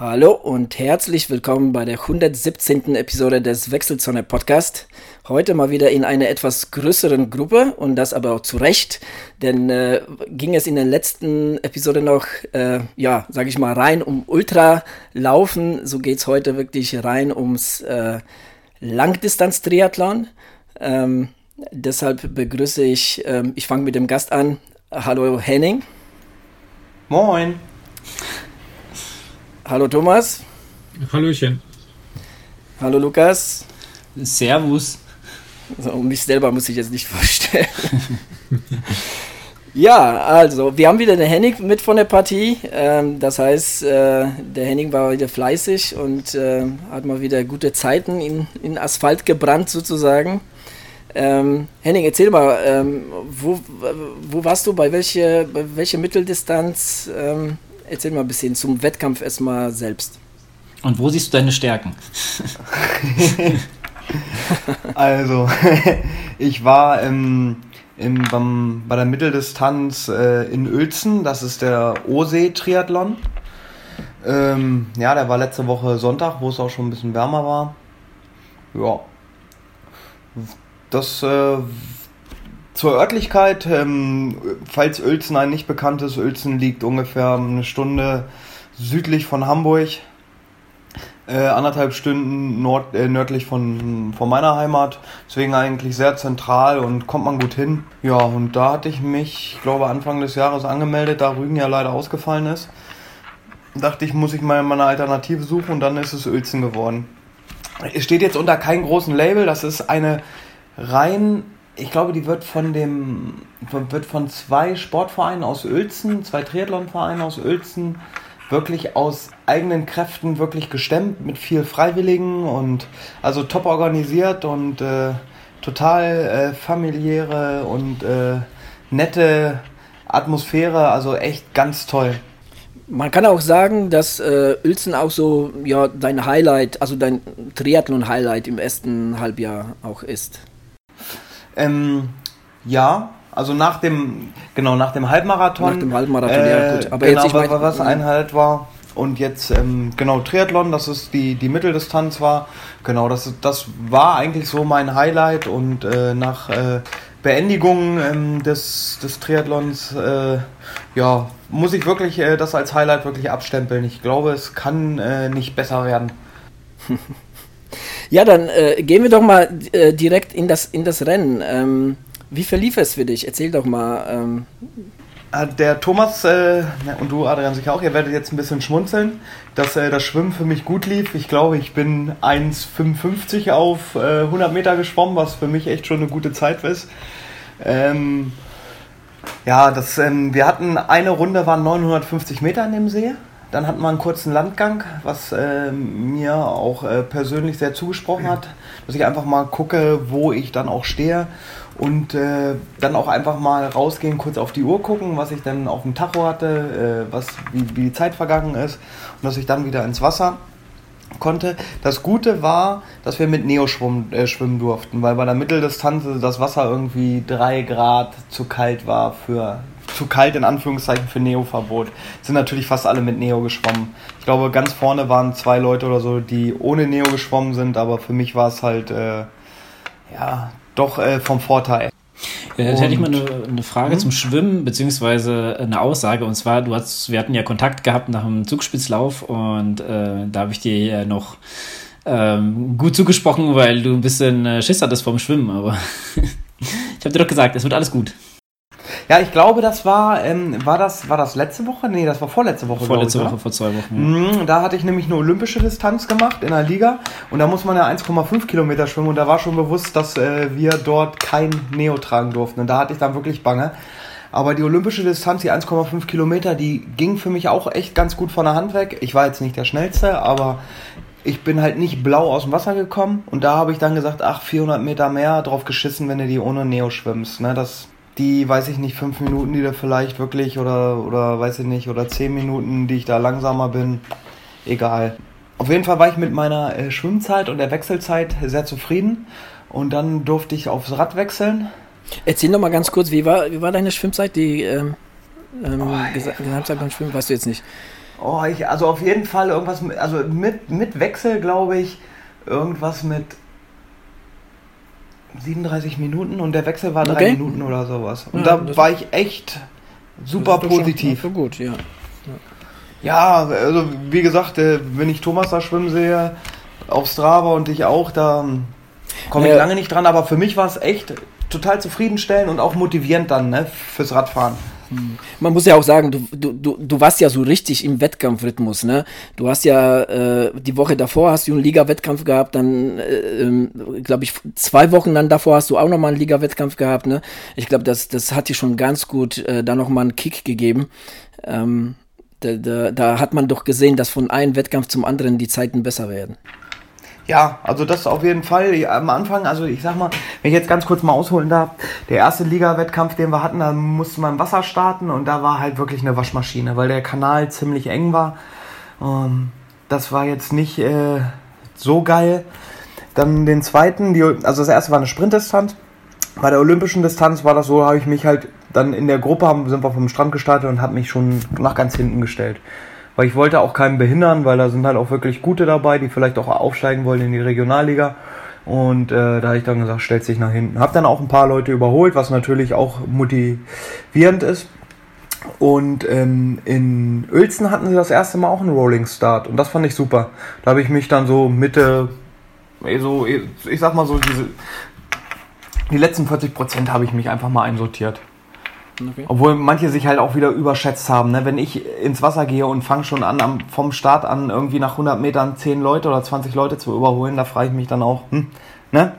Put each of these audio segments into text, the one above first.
Hallo und herzlich willkommen bei der 117. Episode des Wechselzone Podcast. Heute mal wieder in einer etwas größeren Gruppe und das aber auch zu Recht, denn äh, ging es in der letzten Episode noch, äh, ja, sag ich mal, rein um Ultralaufen. So geht es heute wirklich rein ums äh, Langdistanz-Triathlon. Ähm, deshalb begrüße ich, ähm, ich fange mit dem Gast an. Hallo Henning. Moin. Hallo Thomas. Hallöchen. Hallo Lukas. Servus. Also, mich selber muss ich jetzt nicht vorstellen. ja, also, wir haben wieder den Henning mit von der Partie. Ähm, das heißt, äh, der Henning war wieder fleißig und äh, hat mal wieder gute Zeiten in, in Asphalt gebrannt sozusagen. Ähm, Henning, erzähl mal, ähm, wo, wo warst du, bei welcher bei welche Mitteldistanz? Ähm, erzähl mal ein bisschen zum Wettkampf erstmal selbst. Und wo siehst du deine Stärken? also, ich war im, im, beim, bei der Mitteldistanz äh, in Uelzen, das ist der Osee-Triathlon. Ähm, ja, der war letzte Woche Sonntag, wo es auch schon ein bisschen wärmer war. Ja. Das äh, zur Örtlichkeit, ähm, falls Uelzen ein nicht bekanntes, Uelzen liegt ungefähr eine Stunde südlich von Hamburg, äh, anderthalb Stunden nord, äh, nördlich von, von meiner Heimat, deswegen eigentlich sehr zentral und kommt man gut hin. Ja, und da hatte ich mich, ich glaube, Anfang des Jahres angemeldet, da Rügen ja leider ausgefallen ist. Dachte ich, muss ich mal meine Alternative suchen und dann ist es Uelzen geworden. Es steht jetzt unter keinem großen Label, das ist eine rein ich glaube, die wird von dem wird von zwei Sportvereinen aus Uelzen, zwei Triathlonvereine aus Uelzen wirklich aus eigenen Kräften wirklich gestemmt mit viel Freiwilligen und also top organisiert und äh, total äh, familiäre und äh, nette Atmosphäre, also echt ganz toll. Man kann auch sagen, dass äh, Uelzen auch so ja dein Highlight, also dein Triathlon-Highlight im ersten Halbjahr auch ist. Ähm, ja, also nach dem, genau, nach dem Halbmarathon. Nach dem Halbmarathon, äh, ja gut. Aber genau, jetzt, ich mein, was Einheit war. Und jetzt, ähm, genau, Triathlon, das ist die, die Mitteldistanz war. Genau, das, das war eigentlich so mein Highlight. Und äh, nach äh, Beendigung ähm, des, des Triathlons, äh, ja, muss ich wirklich äh, das als Highlight wirklich abstempeln. Ich glaube, es kann äh, nicht besser werden. Ja, dann äh, gehen wir doch mal äh, direkt in das, in das Rennen. Ähm, wie verlief es für dich? Erzähl doch mal. Ähm. Ah, der Thomas äh, und du, Adrian, sicher auch, ihr werdet jetzt ein bisschen schmunzeln, dass äh, das Schwimmen für mich gut lief. Ich glaube, ich bin 1,55 auf 100 äh, Meter geschwommen, was für mich echt schon eine gute Zeit ist. Ähm, ja, das, ähm, wir hatten eine Runde, waren 950 Meter in dem See. Dann hatten wir einen kurzen Landgang, was äh, mir auch äh, persönlich sehr zugesprochen hat, dass ich einfach mal gucke, wo ich dann auch stehe und äh, dann auch einfach mal rausgehen, kurz auf die Uhr gucken, was ich dann auf dem Tacho hatte, äh, was, wie, wie die Zeit vergangen ist und dass ich dann wieder ins Wasser konnte. Das Gute war, dass wir mit Neo schwimmen, äh, schwimmen durften, weil bei der Mitteldistanz das Wasser irgendwie drei Grad zu kalt war für zu kalt in Anführungszeichen für Neo-Verbot. Sind natürlich fast alle mit Neo geschwommen. Ich glaube, ganz vorne waren zwei Leute oder so, die ohne Neo geschwommen sind, aber für mich war es halt äh, ja doch äh, vom Vorteil. Ja, jetzt hätte ich mal eine, eine Frage hm? zum Schwimmen, beziehungsweise eine Aussage. Und zwar, du hast, wir hatten ja Kontakt gehabt nach dem Zugspitzlauf und äh, da habe ich dir ja noch ähm, gut zugesprochen, weil du ein bisschen äh, Schiss hattest vom Schwimmen, aber ich habe dir doch gesagt, es wird alles gut. Ja, ich glaube, das war, ähm, war das, war das letzte Woche? Nee, das war vorletzte Woche. Vorletzte ich, Woche, vor zwei Wochen. Ja. Da hatte ich nämlich eine olympische Distanz gemacht in der Liga und da muss man ja 1,5 Kilometer schwimmen und da war schon bewusst, dass äh, wir dort kein Neo tragen durften und da hatte ich dann wirklich Bange. Aber die olympische Distanz, die 1,5 Kilometer, die ging für mich auch echt ganz gut von der Hand weg. Ich war jetzt nicht der Schnellste, aber ich bin halt nicht blau aus dem Wasser gekommen und da habe ich dann gesagt, ach, 400 Meter mehr drauf geschissen, wenn du die ohne Neo schwimmst. Ne, das die, weiß ich nicht, fünf Minuten, die da vielleicht wirklich oder, oder weiß ich nicht, oder zehn Minuten, die ich da langsamer bin, egal. Auf jeden Fall war ich mit meiner äh, Schwimmzeit und der Wechselzeit sehr zufrieden und dann durfte ich aufs Rad wechseln. Erzähl noch mal ganz kurz, wie war, wie war deine Schwimmzeit? Die ähm, ähm, oh, Gesamtzeit beim Schwimmen, weißt du jetzt nicht. Oh, ich, also auf jeden Fall irgendwas mit, also mit, mit Wechsel, glaube ich, irgendwas mit 37 Minuten und der Wechsel war drei okay. Minuten oder sowas. Und ja, da war ich echt super positiv. Schon, gut, ja. Ja, also wie gesagt, äh, wenn ich Thomas da schwimmen sehe, auf Strava und dich auch, da komme ich ja. lange nicht dran, aber für mich war es echt total zufriedenstellend und auch motivierend dann ne, fürs Radfahren. Hm. Man muss ja auch sagen, du, du, du warst ja so richtig im Wettkampfrhythmus, ne? Du hast ja äh, die Woche davor hast du einen Liga-Wettkampf gehabt, dann äh, ähm, glaube ich zwei Wochen dann davor hast du auch nochmal einen Liga-Wettkampf gehabt, ne? Ich glaube, das, das hat dir schon ganz gut äh, da nochmal einen Kick gegeben. Ähm, da, da, da hat man doch gesehen, dass von einem Wettkampf zum anderen die Zeiten besser werden. Ja, also das auf jeden Fall. Am Anfang, also ich sag mal, wenn ich jetzt ganz kurz mal ausholen darf, der erste Liga-Wettkampf, den wir hatten, da musste man Wasser starten und da war halt wirklich eine Waschmaschine, weil der Kanal ziemlich eng war. Ähm, das war jetzt nicht äh, so geil. Dann den zweiten, die, also das erste war eine Sprintdistanz. Bei der olympischen Distanz war das so, habe ich mich halt dann in der Gruppe, sind wir vom Strand gestartet und habe mich schon nach ganz hinten gestellt weil ich wollte auch keinen behindern, weil da sind halt auch wirklich gute dabei, die vielleicht auch aufsteigen wollen in die Regionalliga. Und äh, da habe ich dann gesagt, stellt sich nach hinten. Habe dann auch ein paar Leute überholt, was natürlich auch motivierend ist. Und ähm, in Uelzen hatten sie das erste Mal auch einen Rolling Start und das fand ich super. Da habe ich mich dann so Mitte, eh, so, eh, ich sag mal so, diese, die letzten 40 Prozent habe ich mich einfach mal einsortiert. Okay. Obwohl manche sich halt auch wieder überschätzt haben. Ne? Wenn ich ins Wasser gehe und fange schon an, am, vom Start an irgendwie nach 100 Metern 10 Leute oder 20 Leute zu überholen, da frage ich mich dann auch, hm, ne?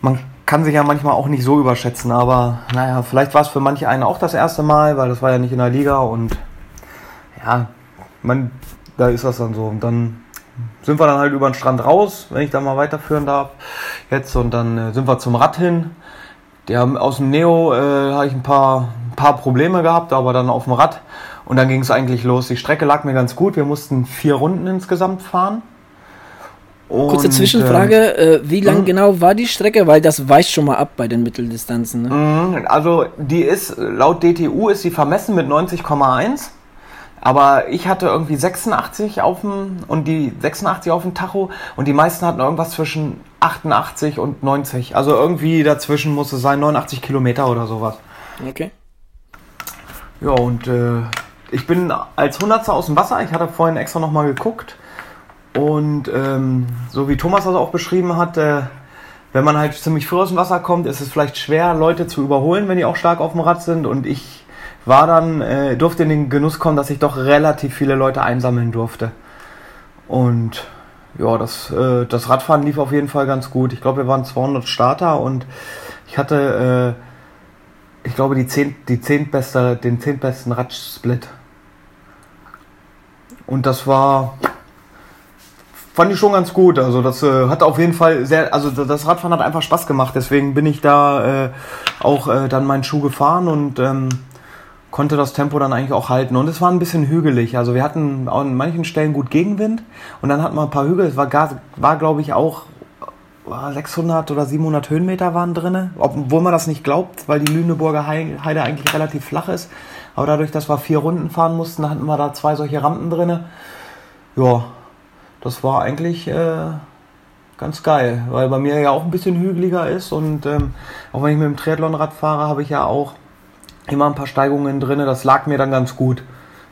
Man kann sich ja manchmal auch nicht so überschätzen, aber naja, vielleicht war es für manche einen auch das erste Mal, weil das war ja nicht in der Liga und ja, man, da ist das dann so. Und dann sind wir dann halt über den Strand raus, wenn ich da mal weiterführen darf jetzt und dann äh, sind wir zum Rad hin die haben aus dem Neo äh, habe ich ein paar, ein paar Probleme gehabt, aber dann auf dem Rad. Und dann ging es eigentlich los. Die Strecke lag mir ganz gut. Wir mussten vier Runden insgesamt fahren. Und, Kurze Zwischenfrage, äh, wie lang mh. genau war die Strecke? Weil das weicht schon mal ab bei den Mitteldistanzen. Ne? Mhm, also die ist, laut DTU ist sie vermessen mit 90,1. Aber ich hatte irgendwie 86 auf dem und die 86 auf dem Tacho und die meisten hatten irgendwas zwischen 88 und 90. Also irgendwie dazwischen muss es sein, 89 Kilometer oder sowas. Okay. Ja, und äh, ich bin als Hundertster aus dem Wasser. Ich hatte vorhin extra nochmal geguckt. Und ähm, so wie Thomas das auch beschrieben hat, äh, wenn man halt ziemlich früh aus dem Wasser kommt, ist es vielleicht schwer, Leute zu überholen, wenn die auch stark auf dem Rad sind. Und ich war dann, äh, durfte in den Genuss kommen, dass ich doch relativ viele Leute einsammeln durfte. Und ja, das, äh, das Radfahren lief auf jeden Fall ganz gut. Ich glaube, wir waren 200 Starter und ich hatte, äh, ich glaube, die zehn, die zehn beste, den zehntbesten Radsplit. Und das war, fand ich schon ganz gut. Also das äh, hat auf jeden Fall sehr, also das Radfahren hat einfach Spaß gemacht. Deswegen bin ich da äh, auch äh, dann meinen Schuh gefahren und ähm, konnte das Tempo dann eigentlich auch halten. Und es war ein bisschen hügelig. Also wir hatten an manchen Stellen gut Gegenwind und dann hatten wir ein paar Hügel. Es war, war glaube ich, auch 600 oder 700 Höhenmeter waren drin. Obwohl man das nicht glaubt, weil die Lüneburger Heide eigentlich relativ flach ist. Aber dadurch, dass wir vier Runden fahren mussten, hatten wir da zwei solche Rampen drin. Ja, das war eigentlich äh, ganz geil, weil bei mir ja auch ein bisschen hügeliger ist und ähm, auch wenn ich mit dem Triathlonrad fahre, habe ich ja auch immer ein paar Steigungen drin. Das lag mir dann ganz gut.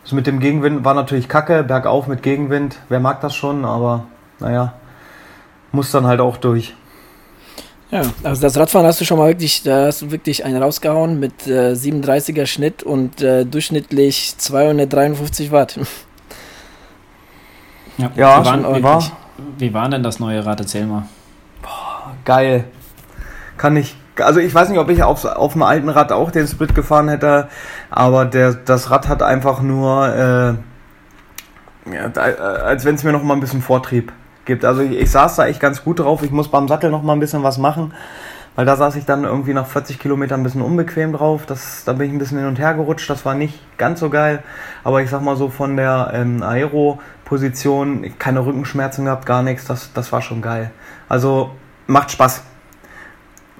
Das mit dem Gegenwind war natürlich kacke, bergauf mit Gegenwind. Wer mag das schon, aber naja, muss dann halt auch durch. Ja, also das Radfahren hast du schon mal wirklich, da hast du wirklich einen rausgehauen mit äh, 37er Schnitt und äh, durchschnittlich 253 Watt. Ja, ja wie, waren, war, wie war denn das neue Rad? Erzähl mal. Boah, geil. Kann ich also ich weiß nicht, ob ich auf, auf dem alten Rad auch den Split gefahren hätte, aber der, das Rad hat einfach nur, äh, ja, äh, als wenn es mir noch mal ein bisschen Vortrieb gibt. Also ich, ich, saß da echt ganz gut drauf. Ich muss beim Sattel noch mal ein bisschen was machen, weil da saß ich dann irgendwie nach 40 Kilometern ein bisschen unbequem drauf. Das, da bin ich ein bisschen hin und her gerutscht. Das war nicht ganz so geil, aber ich sag mal so von der ähm, Aero-Position, keine Rückenschmerzen gehabt, gar nichts. Das, das war schon geil. Also macht Spaß.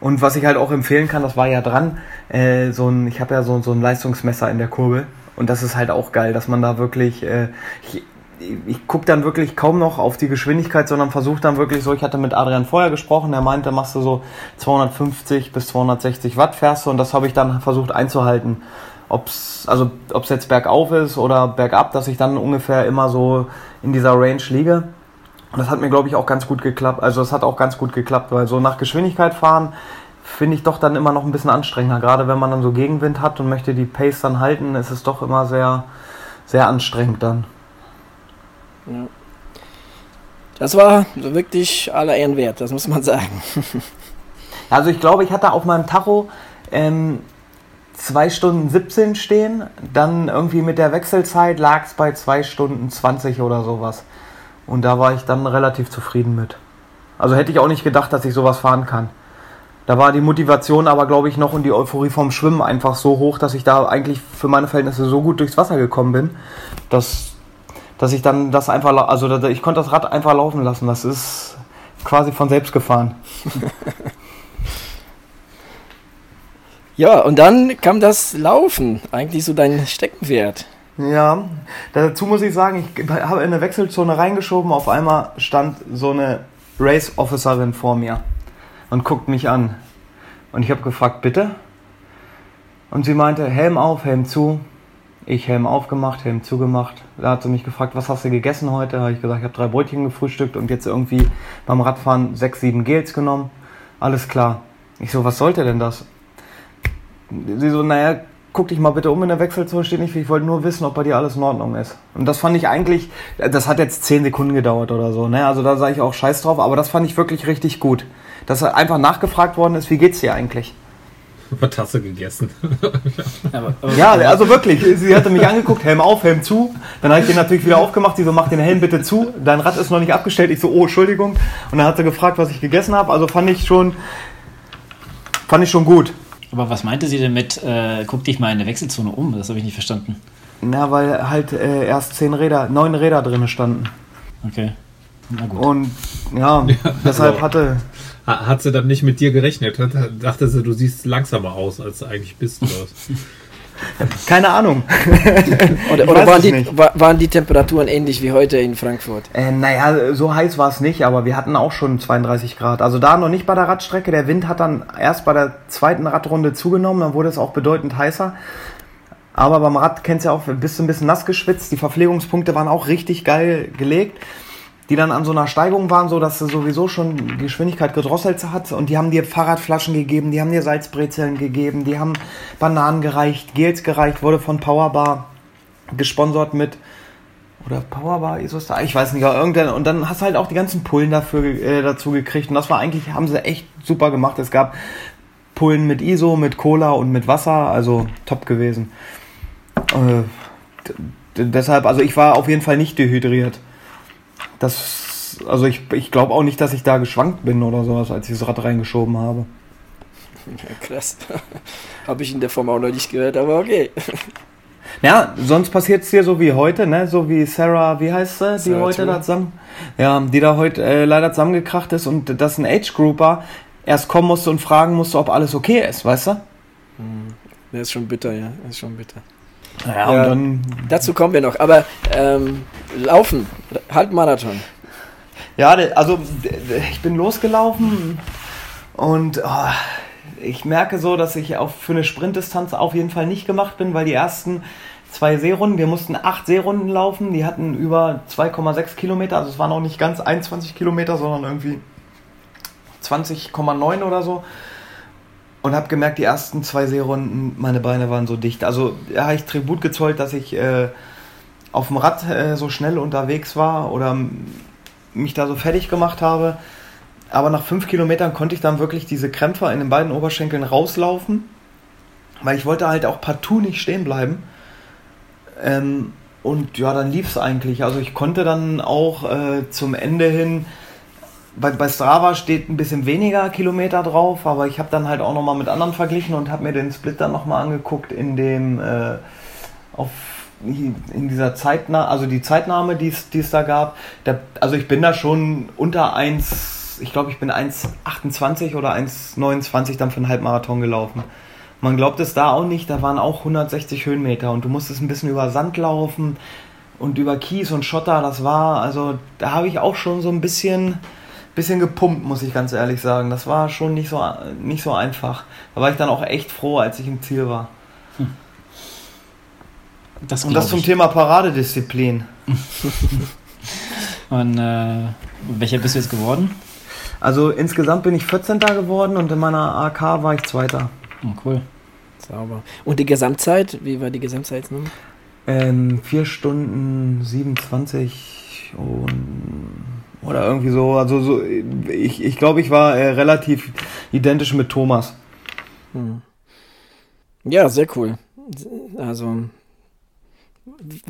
Und was ich halt auch empfehlen kann, das war ja dran, äh, so ein, ich habe ja so, so ein Leistungsmesser in der Kurbel Und das ist halt auch geil, dass man da wirklich, äh, ich, ich gucke dann wirklich kaum noch auf die Geschwindigkeit, sondern versuche dann wirklich so, ich hatte mit Adrian vorher gesprochen, der meinte, machst du so 250 bis 260 Watt fährst du und das habe ich dann versucht einzuhalten. Ob's, also ob's jetzt bergauf ist oder bergab, dass ich dann ungefähr immer so in dieser Range liege. Und das hat mir, glaube ich, auch ganz gut geklappt. Also es hat auch ganz gut geklappt, weil so nach Geschwindigkeit fahren finde ich doch dann immer noch ein bisschen anstrengender. Gerade wenn man dann so Gegenwind hat und möchte die Pace dann halten, ist es doch immer sehr, sehr anstrengend dann. Ja. Das war wirklich aller Ehren wert, das muss man sagen. also ich glaube, ich hatte auf meinem Tacho ähm, 2 Stunden 17 stehen, dann irgendwie mit der Wechselzeit lag es bei 2 Stunden 20 oder sowas. Und da war ich dann relativ zufrieden mit. Also hätte ich auch nicht gedacht, dass ich sowas fahren kann. Da war die Motivation aber, glaube ich, noch und die Euphorie vom Schwimmen einfach so hoch, dass ich da eigentlich für meine Verhältnisse so gut durchs Wasser gekommen bin, dass dass ich dann das einfach, also ich konnte das Rad einfach laufen lassen. Das ist quasi von selbst gefahren. ja, und dann kam das Laufen, eigentlich so dein Steckenpferd. Ja, dazu muss ich sagen, ich habe in eine Wechselzone reingeschoben, auf einmal stand so eine Race Officerin vor mir und guckt mich an. Und ich habe gefragt, bitte? Und sie meinte, Helm auf, Helm zu. Ich Helm aufgemacht, Helm zugemacht. Da hat sie mich gefragt, was hast du gegessen heute? Habe ich gesagt, ich habe drei Brötchen gefrühstückt und jetzt irgendwie beim Radfahren sechs, sieben Gels genommen. Alles klar. Ich so, was sollte denn das? Sie so, naja, guck dich mal bitte um in der Wechselzone, steht nicht viel. Ich wollte nur wissen, ob bei dir alles in Ordnung ist. Und das fand ich eigentlich, das hat jetzt zehn Sekunden gedauert oder so. Ne? Also da sage ich auch Scheiß drauf, aber das fand ich wirklich richtig gut. Dass einfach nachgefragt worden ist, wie geht's dir eigentlich? Eine Tasse gegessen. aber, aber ja, also wirklich. Sie hatte mich angeguckt, Helm auf, Helm zu. Dann habe ich den natürlich wieder aufgemacht. Sie so, mach den Helm bitte zu. Dein Rad ist noch nicht abgestellt. Ich so, oh, Entschuldigung. Und dann hat sie gefragt, was ich gegessen habe. Also fand ich schon, fand ich schon gut. Aber was meinte sie denn mit, äh, guck dich mal in der Wechselzone um? Das habe ich nicht verstanden. Na, weil halt äh, erst zehn Räder, neun Räder drin standen. Okay. Na gut. Und ja, ja deshalb also, hatte hat sie dann nicht mit dir gerechnet? Dachte sie, du siehst langsamer aus, als du eigentlich bist. Keine Ahnung. oder, oder waren, die, waren, die, Temperaturen ähnlich wie heute in Frankfurt? Äh, naja, so heiß war es nicht, aber wir hatten auch schon 32 Grad. Also da noch nicht bei der Radstrecke. Der Wind hat dann erst bei der zweiten Radrunde zugenommen, dann wurde es auch bedeutend heißer. Aber beim Rad kennst du ja auch, bist du ein bisschen nass geschwitzt. Die Verpflegungspunkte waren auch richtig geil gelegt die dann an so einer Steigung waren, so dass sie sowieso schon Geschwindigkeit gedrosselt hat und die haben dir Fahrradflaschen gegeben, die haben dir Salzbrezeln gegeben, die haben Bananen gereicht, Gels gereicht, wurde von Powerbar gesponsert mit oder Powerbar, Isostar, ich weiß nicht, irgendein und dann hast du halt auch die ganzen Pullen dafür äh, dazu gekriegt und das war eigentlich haben sie echt super gemacht. Es gab Pullen mit ISO, mit Cola und mit Wasser, also top gewesen. Äh, deshalb, also ich war auf jeden Fall nicht dehydriert das, also ich, ich glaube auch nicht, dass ich da geschwankt bin oder sowas, als ich das Rad reingeschoben habe. Ja, krass. habe ich in der Form auch noch nicht gehört, aber okay. Ja, sonst passiert es hier so wie heute, ne? So wie Sarah, wie heißt sie, die Sarah heute Tour. da zusammen, ja, die da heute äh, leider zusammengekracht ist und das ein Age-Grouper erst kommen musste und fragen musste, ob alles okay ist, weißt du? Hm. Der ist schon bitter, ja, ist schon bitter. Ja, ja, dann dazu kommen wir noch. Aber ähm, Laufen, Halbmarathon. Ja, also ich bin losgelaufen und oh, ich merke so, dass ich auch für eine Sprintdistanz auf jeden Fall nicht gemacht bin, weil die ersten zwei Seerunden, wir mussten acht Seerunden laufen, die hatten über 2,6 Kilometer, also es waren auch nicht ganz 21 Kilometer, sondern irgendwie 20,9 oder so und habe gemerkt, die ersten zwei Seerunden, meine Beine waren so dicht. Also ja, ich Tribut gezollt, dass ich äh, auf dem Rad äh, so schnell unterwegs war oder mich da so fertig gemacht habe. Aber nach fünf Kilometern konnte ich dann wirklich diese Krämpfe in den beiden Oberschenkeln rauslaufen, weil ich wollte halt auch partout nicht stehen bleiben. Ähm, und ja, dann lief es eigentlich. Also ich konnte dann auch äh, zum Ende hin bei, bei Strava steht ein bisschen weniger Kilometer drauf, aber ich habe dann halt auch nochmal mit anderen verglichen und habe mir den Split dann nochmal angeguckt in dem äh, auf in dieser Zeitnahme, also die Zeitnahme, die es da gab. Der, also ich bin da schon unter 1, ich glaube ich bin 1,28 oder 1,29 dann für einen Halbmarathon gelaufen. Man glaubt es da auch nicht, da waren auch 160 Höhenmeter und du musstest ein bisschen über Sand laufen und über Kies und Schotter, das war, also da habe ich auch schon so ein bisschen, bisschen gepumpt, muss ich ganz ehrlich sagen. Das war schon nicht so, nicht so einfach. Da war ich dann auch echt froh, als ich im Ziel war. Hm. Das und das zum Thema Paradedisziplin. und äh, welcher bist du jetzt geworden? Also insgesamt bin ich 14. geworden und in meiner AK war ich Zweiter. Oh, cool. Sauber. Und die Gesamtzeit? Wie war die Gesamtzeit? Ähm, 4 Stunden 27 und oder irgendwie so. Also so, ich, ich glaube, ich war äh, relativ identisch mit Thomas. Hm. Ja, sehr cool. Also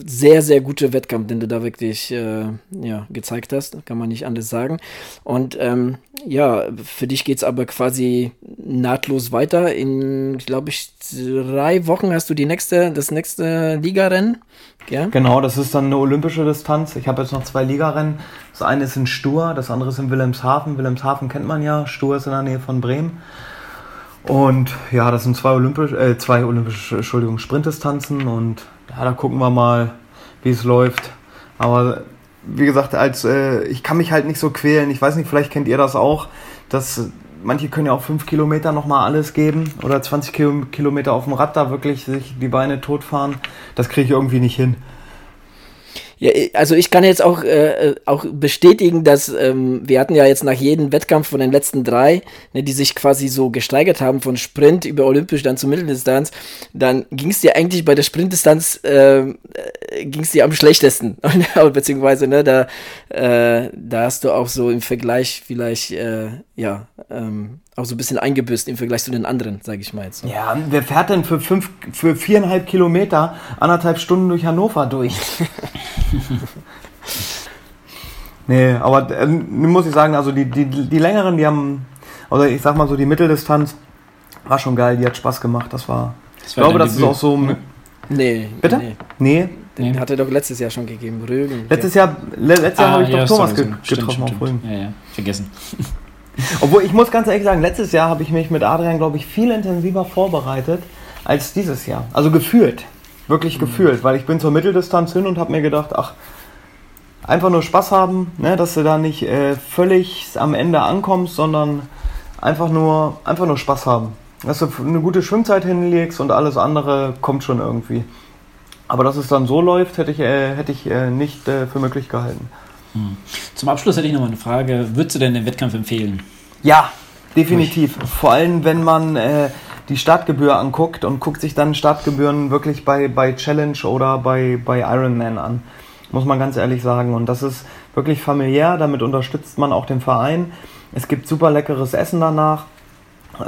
sehr, sehr guter Wettkampf, den du da wirklich äh, ja, gezeigt hast, kann man nicht anders sagen. Und ähm, ja, für dich geht es aber quasi nahtlos weiter. In, glaube ich, drei Wochen hast du die nächste, das nächste Ligarennen. Ja? Genau, das ist dann eine olympische Distanz. Ich habe jetzt noch zwei Ligarennen. Das eine ist in Stur, das andere ist in Wilhelmshaven. Wilhelmshaven kennt man ja, Stur ist in der Nähe von Bremen. Und ja, das sind zwei olympische, äh, zwei olympische, Entschuldigung, Sprintdistanzen und ja, da gucken wir mal, wie es läuft. Aber wie gesagt, als äh, ich kann mich halt nicht so quälen. Ich weiß nicht, vielleicht kennt ihr das auch, dass manche können ja auch fünf Kilometer nochmal alles geben oder 20 Kilometer auf dem Rad da wirklich sich die Beine totfahren. Das kriege ich irgendwie nicht hin. Ja, also ich kann jetzt auch, äh, äh, auch bestätigen, dass ähm, wir hatten ja jetzt nach jedem Wettkampf von den letzten drei, ne, die sich quasi so gesteigert haben von Sprint über Olympisch dann zur Mitteldistanz, dann ging es dir eigentlich bei der Sprintdistanz ähm, äh, ging es dir am schlechtesten, beziehungsweise ne, da, äh, da hast du auch so im Vergleich vielleicht äh, ja ähm, auch so ein bisschen eingebüßt im Vergleich zu den anderen, sage ich mal jetzt. So. Ja, wer fährt denn für, fünf, für viereinhalb Kilometer anderthalb Stunden durch Hannover durch? nee, aber äh, muss ich sagen, also die, die, die längeren, die haben, oder ich sag mal so, die Mitteldistanz war schon geil, die hat Spaß gemacht. Das war. Das ich glaube, das Debüt. ist auch so. Nee. Bitte? Nee. nee. Den nee. hat er doch letztes Jahr schon gegeben, Rügen. Letztes Jahr, letztes Jahr ah, habe ich ja, doch Thomas ge getroffen stimmt, auf Rügen. Ja, ja, vergessen. Obwohl, ich muss ganz ehrlich sagen, letztes Jahr habe ich mich mit Adrian, glaube ich, viel intensiver vorbereitet als dieses Jahr. Also gefühlt. Wirklich mhm. gefühlt. Weil ich bin zur Mitteldistanz hin und habe mir gedacht, ach, einfach nur Spaß haben, ne, dass du da nicht äh, völlig am Ende ankommst, sondern einfach nur, einfach nur Spaß haben. Dass du eine gute Schwimmzeit hinlegst und alles andere kommt schon irgendwie. Aber dass es dann so läuft, hätte ich, äh, hätte ich äh, nicht äh, für möglich gehalten. Hm. Zum Abschluss hätte ich noch mal eine Frage. Würdest du denn den Wettkampf empfehlen? Ja, definitiv. Vor allem, wenn man äh, die Startgebühr anguckt und guckt sich dann Startgebühren wirklich bei, bei Challenge oder bei, bei Ironman an. Muss man ganz ehrlich sagen. Und das ist wirklich familiär. Damit unterstützt man auch den Verein. Es gibt super leckeres Essen danach.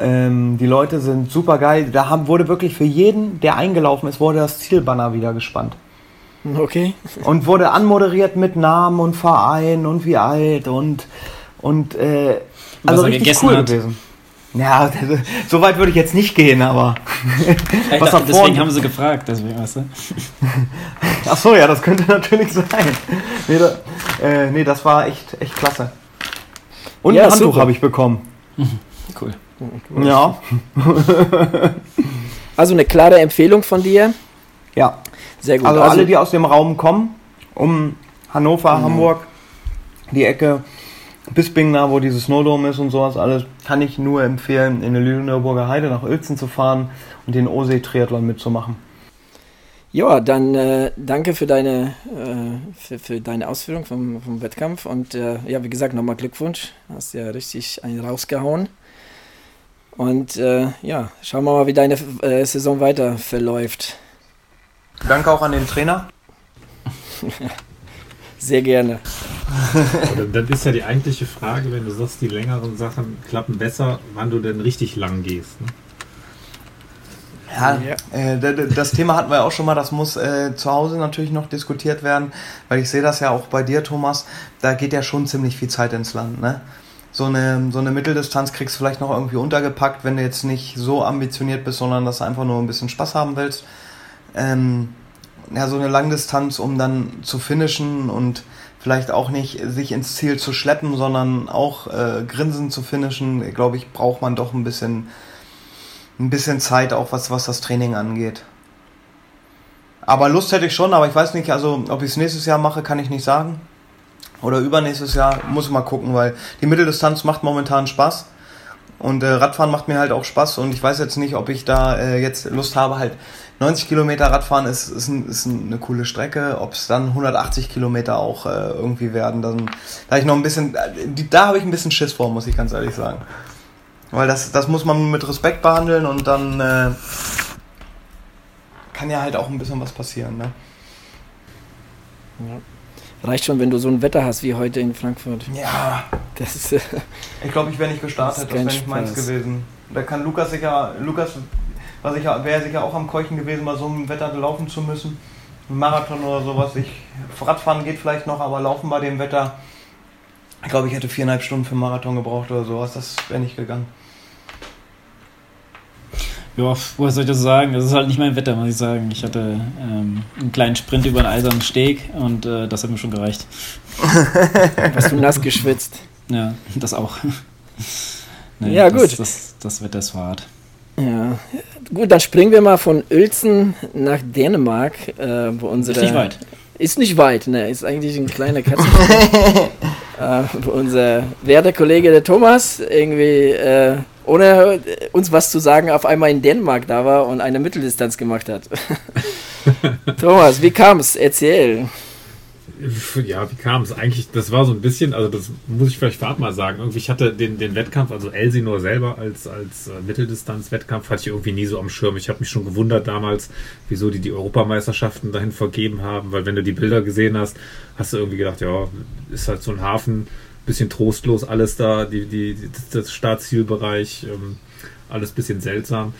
Ähm, die Leute sind super geil. Da haben, wurde wirklich für jeden, der eingelaufen ist, wurde das Zielbanner wieder gespannt. Okay. Und wurde anmoderiert mit Namen und Verein und wie alt und und äh, also richtig cool hat. gewesen. Ja, so weit würde ich jetzt nicht gehen, aber. was dachte, deswegen haben sie gefragt, deswegen, weißt du? Ach so, ja, das könnte natürlich sein. Nee, da, äh, nee das war echt, echt klasse. Und ja, ein Handtuch habe ich bekommen. Cool. Ja. also eine klare Empfehlung von dir. Ja. Sehr gut. Also, also alle, die aus dem Raum kommen, um Hannover, mhm. Hamburg, die Ecke, Bisping, da wo dieses Snowdome ist und sowas alles, kann ich nur empfehlen, in der Lüneburger Heide nach Uelzen zu fahren und den Osee-Triathlon mitzumachen. Ja, dann äh, danke für deine, äh, für, für, deine Ausführung vom, vom Wettkampf und äh, ja, wie gesagt, nochmal Glückwunsch. Hast ja richtig einen rausgehauen. Und äh, ja, schauen wir mal, wie deine äh, Saison weiter verläuft. Danke auch an den Trainer. Sehr gerne. dann ist ja die eigentliche Frage, wenn du sagst, die längeren Sachen klappen besser, wann du denn richtig lang gehst. Ne? Ja, äh, das Thema hatten wir auch schon mal, das muss äh, zu Hause natürlich noch diskutiert werden, weil ich sehe das ja auch bei dir, Thomas, da geht ja schon ziemlich viel Zeit ins Land. Ne? So, eine, so eine Mitteldistanz kriegst du vielleicht noch irgendwie untergepackt, wenn du jetzt nicht so ambitioniert bist, sondern dass du einfach nur ein bisschen Spaß haben willst ähm, ja, so eine Langdistanz, um dann zu finishen und vielleicht auch nicht sich ins Ziel zu schleppen, sondern auch äh, grinsen zu finishen, glaube ich, braucht man doch ein bisschen, ein bisschen Zeit auch, was, was das Training angeht. Aber Lust hätte ich schon, aber ich weiß nicht, also ob ich es nächstes Jahr mache, kann ich nicht sagen. Oder übernächstes Jahr, muss ich mal gucken, weil die Mitteldistanz macht momentan Spaß. Und äh, Radfahren macht mir halt auch Spaß und ich weiß jetzt nicht, ob ich da äh, jetzt Lust habe, halt 90 Kilometer Radfahren ist, ist, ein, ist eine coole Strecke. Ob es dann 180 Kilometer auch äh, irgendwie werden, dann da ich noch ein bisschen, da habe ich ein bisschen Schiss vor, muss ich ganz ehrlich sagen. Weil das, das muss man mit Respekt behandeln und dann äh, kann ja halt auch ein bisschen was passieren. Ne? Ja. Reicht schon, wenn du so ein Wetter hast wie heute in Frankfurt. Ja. Das ist, äh, ich glaube, ich wäre nicht gestartet, das, das wäre nicht meins gewesen. Da kann Lukas sicher, Lukas wäre sicher auch am Keuchen gewesen, bei so einem Wetter laufen zu müssen. Ein Marathon oder sowas. Ich, Radfahren geht vielleicht noch, aber laufen bei dem Wetter, ich glaube, ich hätte viereinhalb Stunden für einen Marathon gebraucht oder sowas. Das wäre nicht gegangen. Ja, was soll ich das sagen? Das ist halt nicht mein Wetter, muss ich sagen. Ich hatte ähm, einen kleinen Sprint über einen eisernen Steg und äh, das hat mir schon gereicht. Hast du nass geschwitzt? Ja, das auch. nee, ja, das, gut. Das, das Wetter ist hart. Ja, gut, dann springen wir mal von Uelzen nach Dänemark, äh, wo unsere. Ist nicht weit. Ist nicht weit, ne? Ist eigentlich ein kleiner Katzen. äh, wo unser werter Kollege der Thomas irgendwie äh, ohne uns was zu sagen, auf einmal in Dänemark da war und eine Mitteldistanz gemacht hat. Thomas, wie kam es? Erzähl. Ja, wie kam es? Eigentlich, das war so ein bisschen, also das muss ich vielleicht vorab mal sagen. Irgendwie, ich hatte den, den Wettkampf, also Elsinor selber als, als äh, Mitteldistanz-Wettkampf, hatte ich irgendwie nie so am Schirm. Ich habe mich schon gewundert damals, wieso die die Europameisterschaften dahin vergeben haben, weil wenn du die Bilder gesehen hast, hast du irgendwie gedacht, ja, ist halt so ein Hafen, bisschen trostlos alles da, die, die, das Startzielbereich, ähm, alles bisschen seltsam.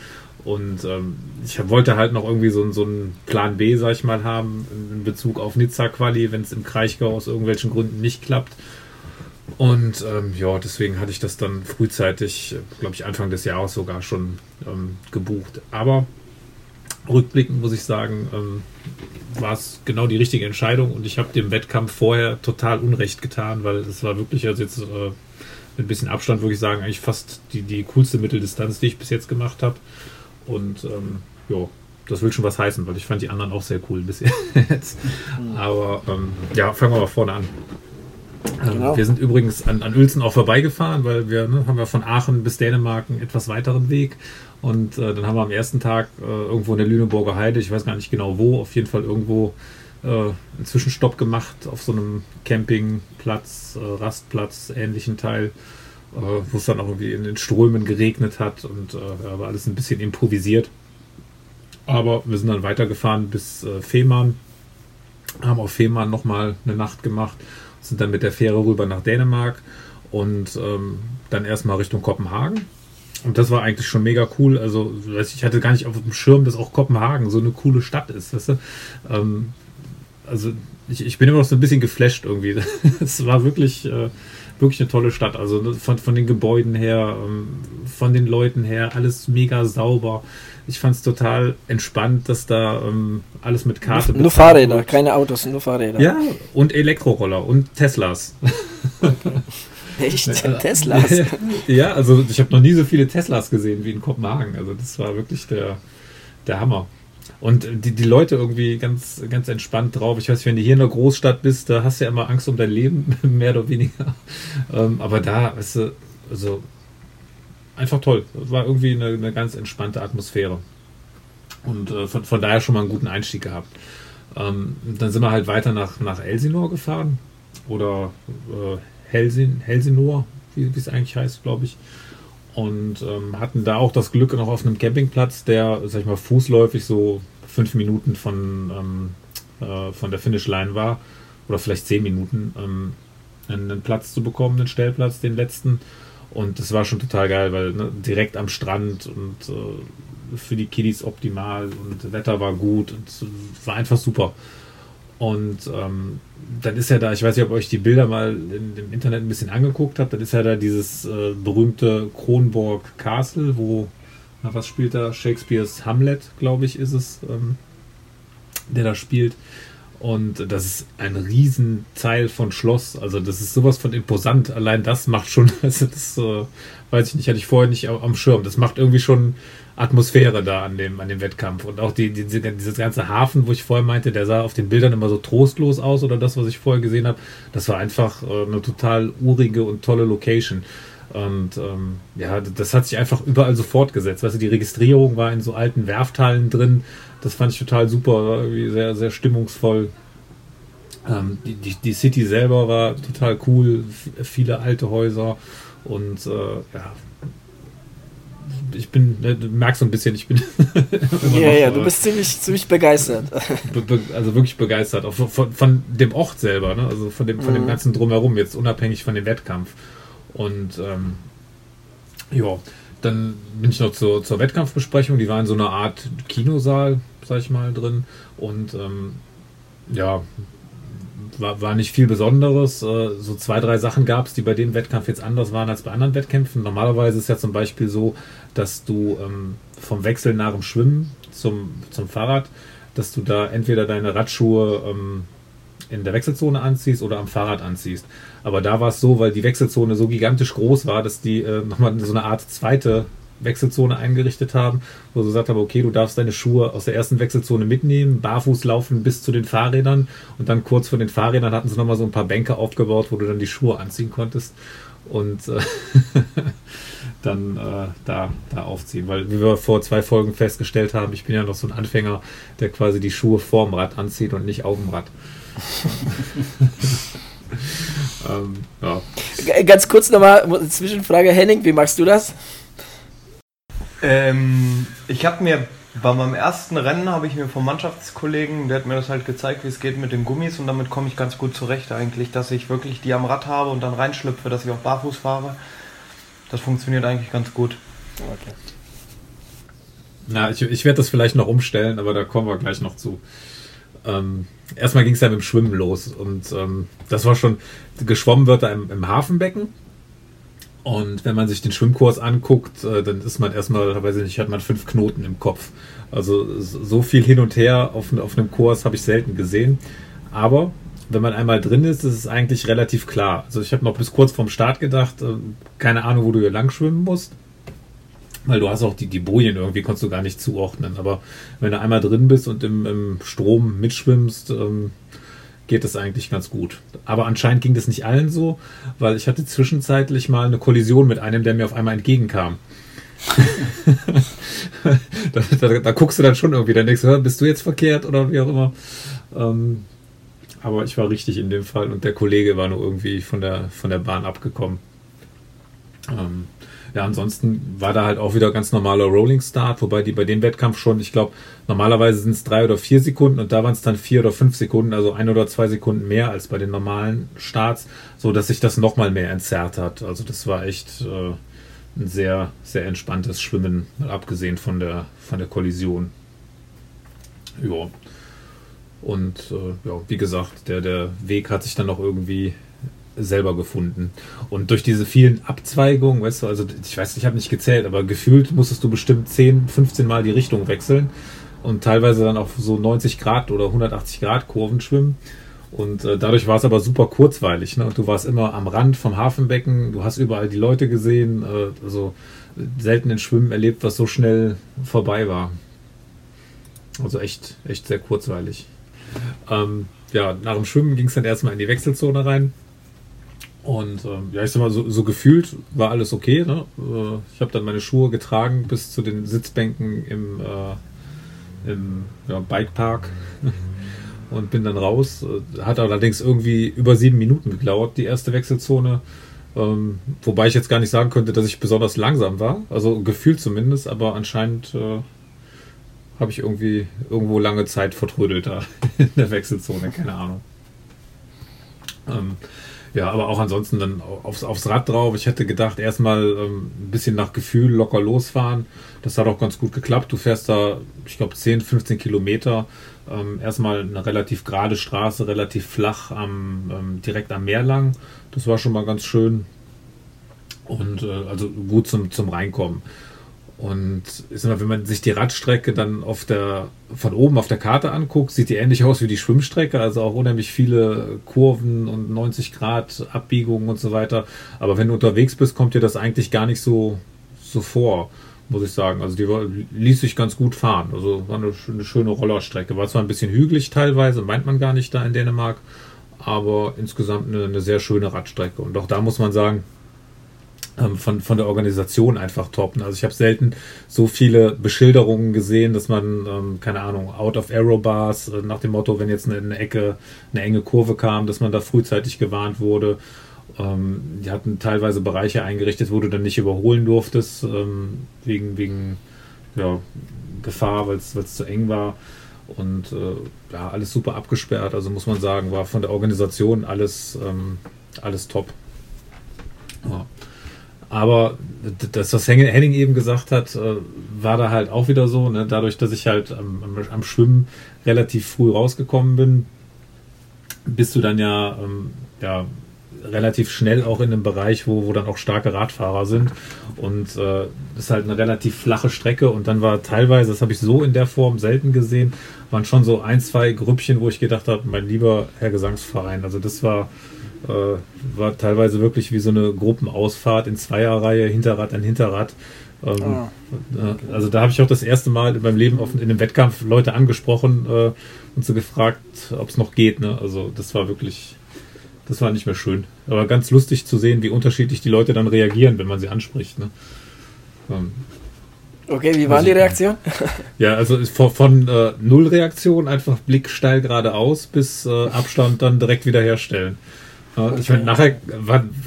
Und ähm, ich wollte halt noch irgendwie so, so einen Plan B, sag ich mal, haben in Bezug auf Nizza-Quali, wenn es im Kraichgau aus irgendwelchen Gründen nicht klappt. Und ähm, ja, deswegen hatte ich das dann frühzeitig, glaube ich, Anfang des Jahres sogar schon ähm, gebucht. Aber rückblickend muss ich sagen, ähm, war es genau die richtige Entscheidung und ich habe dem Wettkampf vorher total Unrecht getan, weil es war wirklich, also jetzt äh, mit ein bisschen Abstand würde ich sagen, eigentlich fast die, die coolste Mitteldistanz, die ich bis jetzt gemacht habe. Und ähm, ja, das will schon was heißen, weil ich fand die anderen auch sehr cool bis jetzt. Mhm. Aber ähm, ja, fangen wir mal vorne an. Ähm, genau. Wir sind übrigens an, an Uelzen auch vorbeigefahren, weil wir ne, haben ja von Aachen bis Dänemark einen etwas weiteren Weg. Und äh, dann haben wir am ersten Tag äh, irgendwo in der Lüneburger Heide, ich weiß gar nicht genau wo, auf jeden Fall irgendwo äh, einen Zwischenstopp gemacht auf so einem Campingplatz, äh, Rastplatz, ähnlichen Teil, äh, wo es dann auch irgendwie in den Strömen geregnet hat und äh, war alles ein bisschen improvisiert. Aber wir sind dann weitergefahren bis äh, Fehmarn, haben auf Fehmarn nochmal eine Nacht gemacht, sind dann mit der Fähre rüber nach Dänemark und ähm, dann erstmal Richtung Kopenhagen und das war eigentlich schon mega cool. Also, ich hatte gar nicht auf dem Schirm, dass auch Kopenhagen so eine coole Stadt ist. Weißt du? ähm, also, ich, ich, bin immer noch so ein bisschen geflasht irgendwie. Es war wirklich, äh, wirklich eine tolle Stadt. Also ne, von, von den Gebäuden her, ähm, von den Leuten her, alles mega sauber. Ich fand es total entspannt, dass da ähm, alles mit Karte. Nur, nur Fahrräder, wird. keine Autos, nur Fahrräder. Ja, und Elektroroller und Teslas. Okay. Echt? Teslas? Ja, also ich habe noch nie so viele Teslas gesehen wie in Kopenhagen. Also das war wirklich der, der Hammer. Und die, die Leute irgendwie ganz, ganz entspannt drauf. Ich weiß, wenn du hier in der Großstadt bist, da hast du ja immer Angst um dein Leben, mehr oder weniger. Ähm, aber da, weißt du, also einfach toll. War irgendwie eine, eine ganz entspannte Atmosphäre. Und äh, von, von daher schon mal einen guten Einstieg gehabt. Ähm, dann sind wir halt weiter nach, nach Elsinor gefahren. Oder äh, Helsin, Helsinor, wie es eigentlich heißt, glaube ich. Und ähm, hatten da auch das Glück noch auf einem Campingplatz, der, sag ich mal, fußläufig so fünf Minuten von, ähm, äh, von der Finishline war, oder vielleicht zehn Minuten, ähm, einen Platz zu bekommen, einen Stellplatz, den letzten. Und das war schon total geil, weil ne, direkt am Strand und äh, für die Kiddies optimal und Wetter war gut und es war einfach super. Und ähm, dann ist ja da, ich weiß nicht, ob euch die Bilder mal in, im Internet ein bisschen angeguckt habt, dann ist ja da dieses äh, berühmte Kronborg Castle, wo, na, was spielt da? Shakespeares Hamlet, glaube ich, ist es, ähm, der da spielt. Und das ist ein Riesenteil von Schloss. Also das ist sowas von imposant. Allein das macht schon, also das äh, weiß ich nicht, hatte ich vorher nicht am Schirm. Das macht irgendwie schon Atmosphäre da an dem, an dem Wettkampf. Und auch die, die, dieses ganze Hafen, wo ich vorher meinte, der sah auf den Bildern immer so trostlos aus oder das, was ich vorher gesehen habe, das war einfach äh, eine total urige und tolle Location. Und ähm, ja, das hat sich einfach überall so fortgesetzt. Weißt du, die Registrierung war in so alten Werfthallen drin. Das fand ich total super, sehr, sehr stimmungsvoll. Ähm, die, die, die City selber war total cool, viele alte Häuser und äh, ja, ich bin, ne, du merkst so ein bisschen, ich bin. ja, ja, du bist ziemlich, ziemlich begeistert. also wirklich begeistert, auch von, von dem Ort selber, ne? also von dem, von mhm. dem ganzen Drumherum, jetzt unabhängig von dem Wettkampf. Und ähm, ja, dann bin ich noch zur, zur Wettkampfbesprechung, die war in so einer Art Kinosaal, sag ich mal, drin. Und ähm, ja, war, war nicht viel Besonderes. Äh, so zwei, drei Sachen gab es, die bei dem Wettkampf jetzt anders waren als bei anderen Wettkämpfen. Normalerweise ist ja zum Beispiel so, dass du ähm, vom Wechsel nach dem Schwimmen zum, zum Fahrrad, dass du da entweder deine Radschuhe ähm, in der Wechselzone anziehst oder am Fahrrad anziehst. Aber da war es so, weil die Wechselzone so gigantisch groß war, dass die äh, nochmal so eine Art zweite Wechselzone eingerichtet haben, wo sie gesagt haben, okay, du darfst deine Schuhe aus der ersten Wechselzone mitnehmen, barfuß laufen bis zu den Fahrrädern und dann kurz vor den Fahrrädern hatten sie nochmal so ein paar Bänke aufgebaut, wo du dann die Schuhe anziehen konntest und äh, dann äh, da, da aufziehen. Weil wie wir vor zwei Folgen festgestellt haben, ich bin ja noch so ein Anfänger, der quasi die Schuhe vorm Rad anzieht und nicht auf dem Rad. ähm, ja. Ganz kurz nochmal Zwischenfrage, Henning, wie machst du das? Ähm, ich habe mir bei meinem ersten Rennen habe ich mir vom Mannschaftskollegen, der hat mir das halt gezeigt, wie es geht mit den Gummis und damit komme ich ganz gut zurecht eigentlich, dass ich wirklich die am Rad habe und dann reinschlüpfe, dass ich auch barfuß fahre. Das funktioniert eigentlich ganz gut. Okay. Na, ich, ich werde das vielleicht noch umstellen, aber da kommen wir gleich noch zu. Ähm, erstmal ging es ja mit dem Schwimmen los und ähm, das war schon, geschwommen wird da im, im Hafenbecken und wenn man sich den Schwimmkurs anguckt, äh, dann ist man erstmal, weiß ich nicht, hat man fünf Knoten im Kopf. Also so viel hin und her auf, auf einem Kurs habe ich selten gesehen. Aber wenn man einmal drin ist, ist es eigentlich relativ klar. Also ich habe noch bis kurz vorm Start gedacht, äh, keine Ahnung, wo du hier lang schwimmen musst. Weil du hast auch die, die Bojen irgendwie, konntest du gar nicht zuordnen. Aber wenn du einmal drin bist und im, im Strom mitschwimmst, ähm, geht das eigentlich ganz gut. Aber anscheinend ging das nicht allen so, weil ich hatte zwischenzeitlich mal eine Kollision mit einem, der mir auf einmal entgegenkam. da, da, da, guckst du dann schon irgendwie, dann denkst du, bist du jetzt verkehrt oder wie auch immer. Ähm, aber ich war richtig in dem Fall und der Kollege war nur irgendwie von der, von der Bahn abgekommen. Ähm, ja, ansonsten war da halt auch wieder ganz normaler Rolling Start, wobei die bei dem Wettkampf schon, ich glaube, normalerweise sind es drei oder vier Sekunden und da waren es dann vier oder fünf Sekunden, also ein oder zwei Sekunden mehr als bei den normalen Starts, so dass sich das nochmal mehr entzerrt hat. Also das war echt äh, ein sehr, sehr entspanntes Schwimmen, mal abgesehen von der, von der Kollision. Ja. Und äh, ja, wie gesagt, der, der Weg hat sich dann noch irgendwie selber gefunden. Und durch diese vielen Abzweigungen, weißt du, also ich weiß, ich habe nicht gezählt, aber gefühlt musstest du bestimmt 10, 15 Mal die Richtung wechseln und teilweise dann auf so 90 Grad oder 180 Grad Kurven schwimmen. Und äh, dadurch war es aber super kurzweilig. Ne? Und du warst immer am Rand vom Hafenbecken, du hast überall die Leute gesehen, äh, also selten in Schwimmen erlebt, was so schnell vorbei war. Also echt, echt sehr kurzweilig. Ähm, ja, nach dem Schwimmen ging es dann erstmal in die Wechselzone rein. Und ähm, ja, ich sag mal, so, so gefühlt war alles okay. Ne? Äh, ich habe dann meine Schuhe getragen bis zu den Sitzbänken im, äh, im ja, Bikepark und bin dann raus. Hat allerdings irgendwie über sieben Minuten gedauert, die erste Wechselzone. Ähm, wobei ich jetzt gar nicht sagen könnte, dass ich besonders langsam war. Also gefühlt zumindest, aber anscheinend äh, habe ich irgendwie irgendwo lange Zeit vertrödelt da in der Wechselzone, keine Ahnung. Ähm, ja, aber auch ansonsten dann aufs, aufs Rad drauf. Ich hätte gedacht, erstmal ähm, ein bisschen nach Gefühl locker losfahren. Das hat auch ganz gut geklappt. Du fährst da, ich glaube, 10, 15 Kilometer. Ähm, erstmal eine relativ gerade Straße, relativ flach, am, ähm, direkt am Meer lang. Das war schon mal ganz schön. Und äh, also gut zum, zum Reinkommen. Und ist immer, wenn man sich die Radstrecke dann auf der, von oben auf der Karte anguckt, sieht die ähnlich aus wie die Schwimmstrecke, also auch unheimlich viele Kurven und 90 Grad Abbiegungen und so weiter. Aber wenn du unterwegs bist, kommt dir das eigentlich gar nicht so, so vor, muss ich sagen. Also die ließ sich ganz gut fahren. Also war eine, eine schöne Rollerstrecke. War zwar ein bisschen hügelig teilweise, meint man gar nicht da in Dänemark, aber insgesamt eine, eine sehr schöne Radstrecke. Und auch da muss man sagen, von, von der Organisation einfach toppen. Also ich habe selten so viele Beschilderungen gesehen, dass man, ähm, keine Ahnung, out of arrow bars, äh, nach dem Motto, wenn jetzt eine, eine, Ecke, eine enge Kurve kam, dass man da frühzeitig gewarnt wurde. Ähm, die hatten teilweise Bereiche eingerichtet, wo du dann nicht überholen durftest, ähm, wegen, wegen ja, Gefahr, weil es zu eng war. Und äh, ja, alles super abgesperrt. Also muss man sagen, war von der Organisation alles, ähm, alles top. Ja. Aber das, was Henning eben gesagt hat, äh, war da halt auch wieder so. Ne? Dadurch, dass ich halt am, am, Schwimmen relativ früh rausgekommen bin, bist du dann ja, ähm, ja relativ schnell auch in einem Bereich, wo, wo dann auch starke Radfahrer sind. Und äh, ist halt eine relativ flache Strecke. Und dann war teilweise, das habe ich so in der Form selten gesehen, waren schon so ein, zwei Grüppchen, wo ich gedacht habe, mein lieber Herr Gesangsverein. Also das war äh, war teilweise wirklich wie so eine Gruppenausfahrt in Zweierreihe, Hinterrad an Hinterrad. Ähm, ah. Äh, also da habe ich auch das erste Mal in meinem Leben auf, in einem Wettkampf Leute angesprochen äh, und so gefragt, ob es noch geht. Ne? Also das war wirklich, das war nicht mehr schön. Aber ganz lustig zu sehen, wie unterschiedlich die Leute dann reagieren, wenn man sie anspricht. Ne? Ähm, okay, wie war die Reaktion? ja, also von, von äh, Null Reaktion einfach Blick steil geradeaus bis äh, Abstand dann direkt wieder herstellen. Ich meine, nachher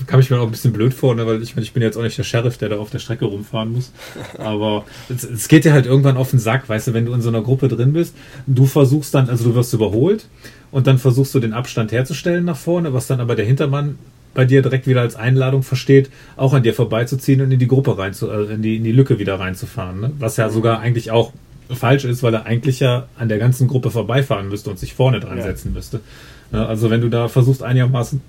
kam ich mir auch ein bisschen blöd vor, ne, weil ich meine, ich bin jetzt auch nicht der Sheriff, der da auf der Strecke rumfahren muss. Aber es, es, geht dir halt irgendwann auf den Sack, weißt du, wenn du in so einer Gruppe drin bist, du versuchst dann, also du wirst überholt und dann versuchst du den Abstand herzustellen nach vorne, was dann aber der Hintermann bei dir direkt wieder als Einladung versteht, auch an dir vorbeizuziehen und in die Gruppe rein zu, äh, in, die, in die Lücke wieder reinzufahren. Ne? Was ja sogar eigentlich auch falsch ist, weil er eigentlich ja an der ganzen Gruppe vorbeifahren müsste und sich vorne dran ja. setzen müsste. Also wenn du da versuchst einigermaßen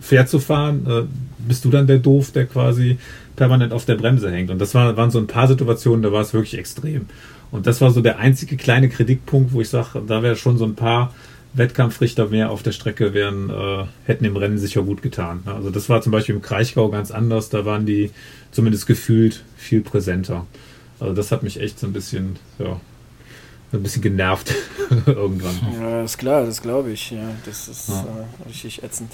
fair zu fahren, äh, bist du dann der Doof, der quasi permanent auf der Bremse hängt. Und das war, waren so ein paar Situationen, da war es wirklich extrem. Und das war so der einzige kleine Kritikpunkt, wo ich sage, da wäre schon so ein paar Wettkampfrichter mehr auf der Strecke wären, äh, hätten im Rennen sicher gut getan. Also das war zum Beispiel im Kraichgau ganz anders, da waren die zumindest gefühlt viel präsenter. Also das hat mich echt so ein bisschen, ja, ein bisschen genervt irgendwann. Ja, ist klar, das glaube ich. Ja, das ist ja. äh, richtig ätzend.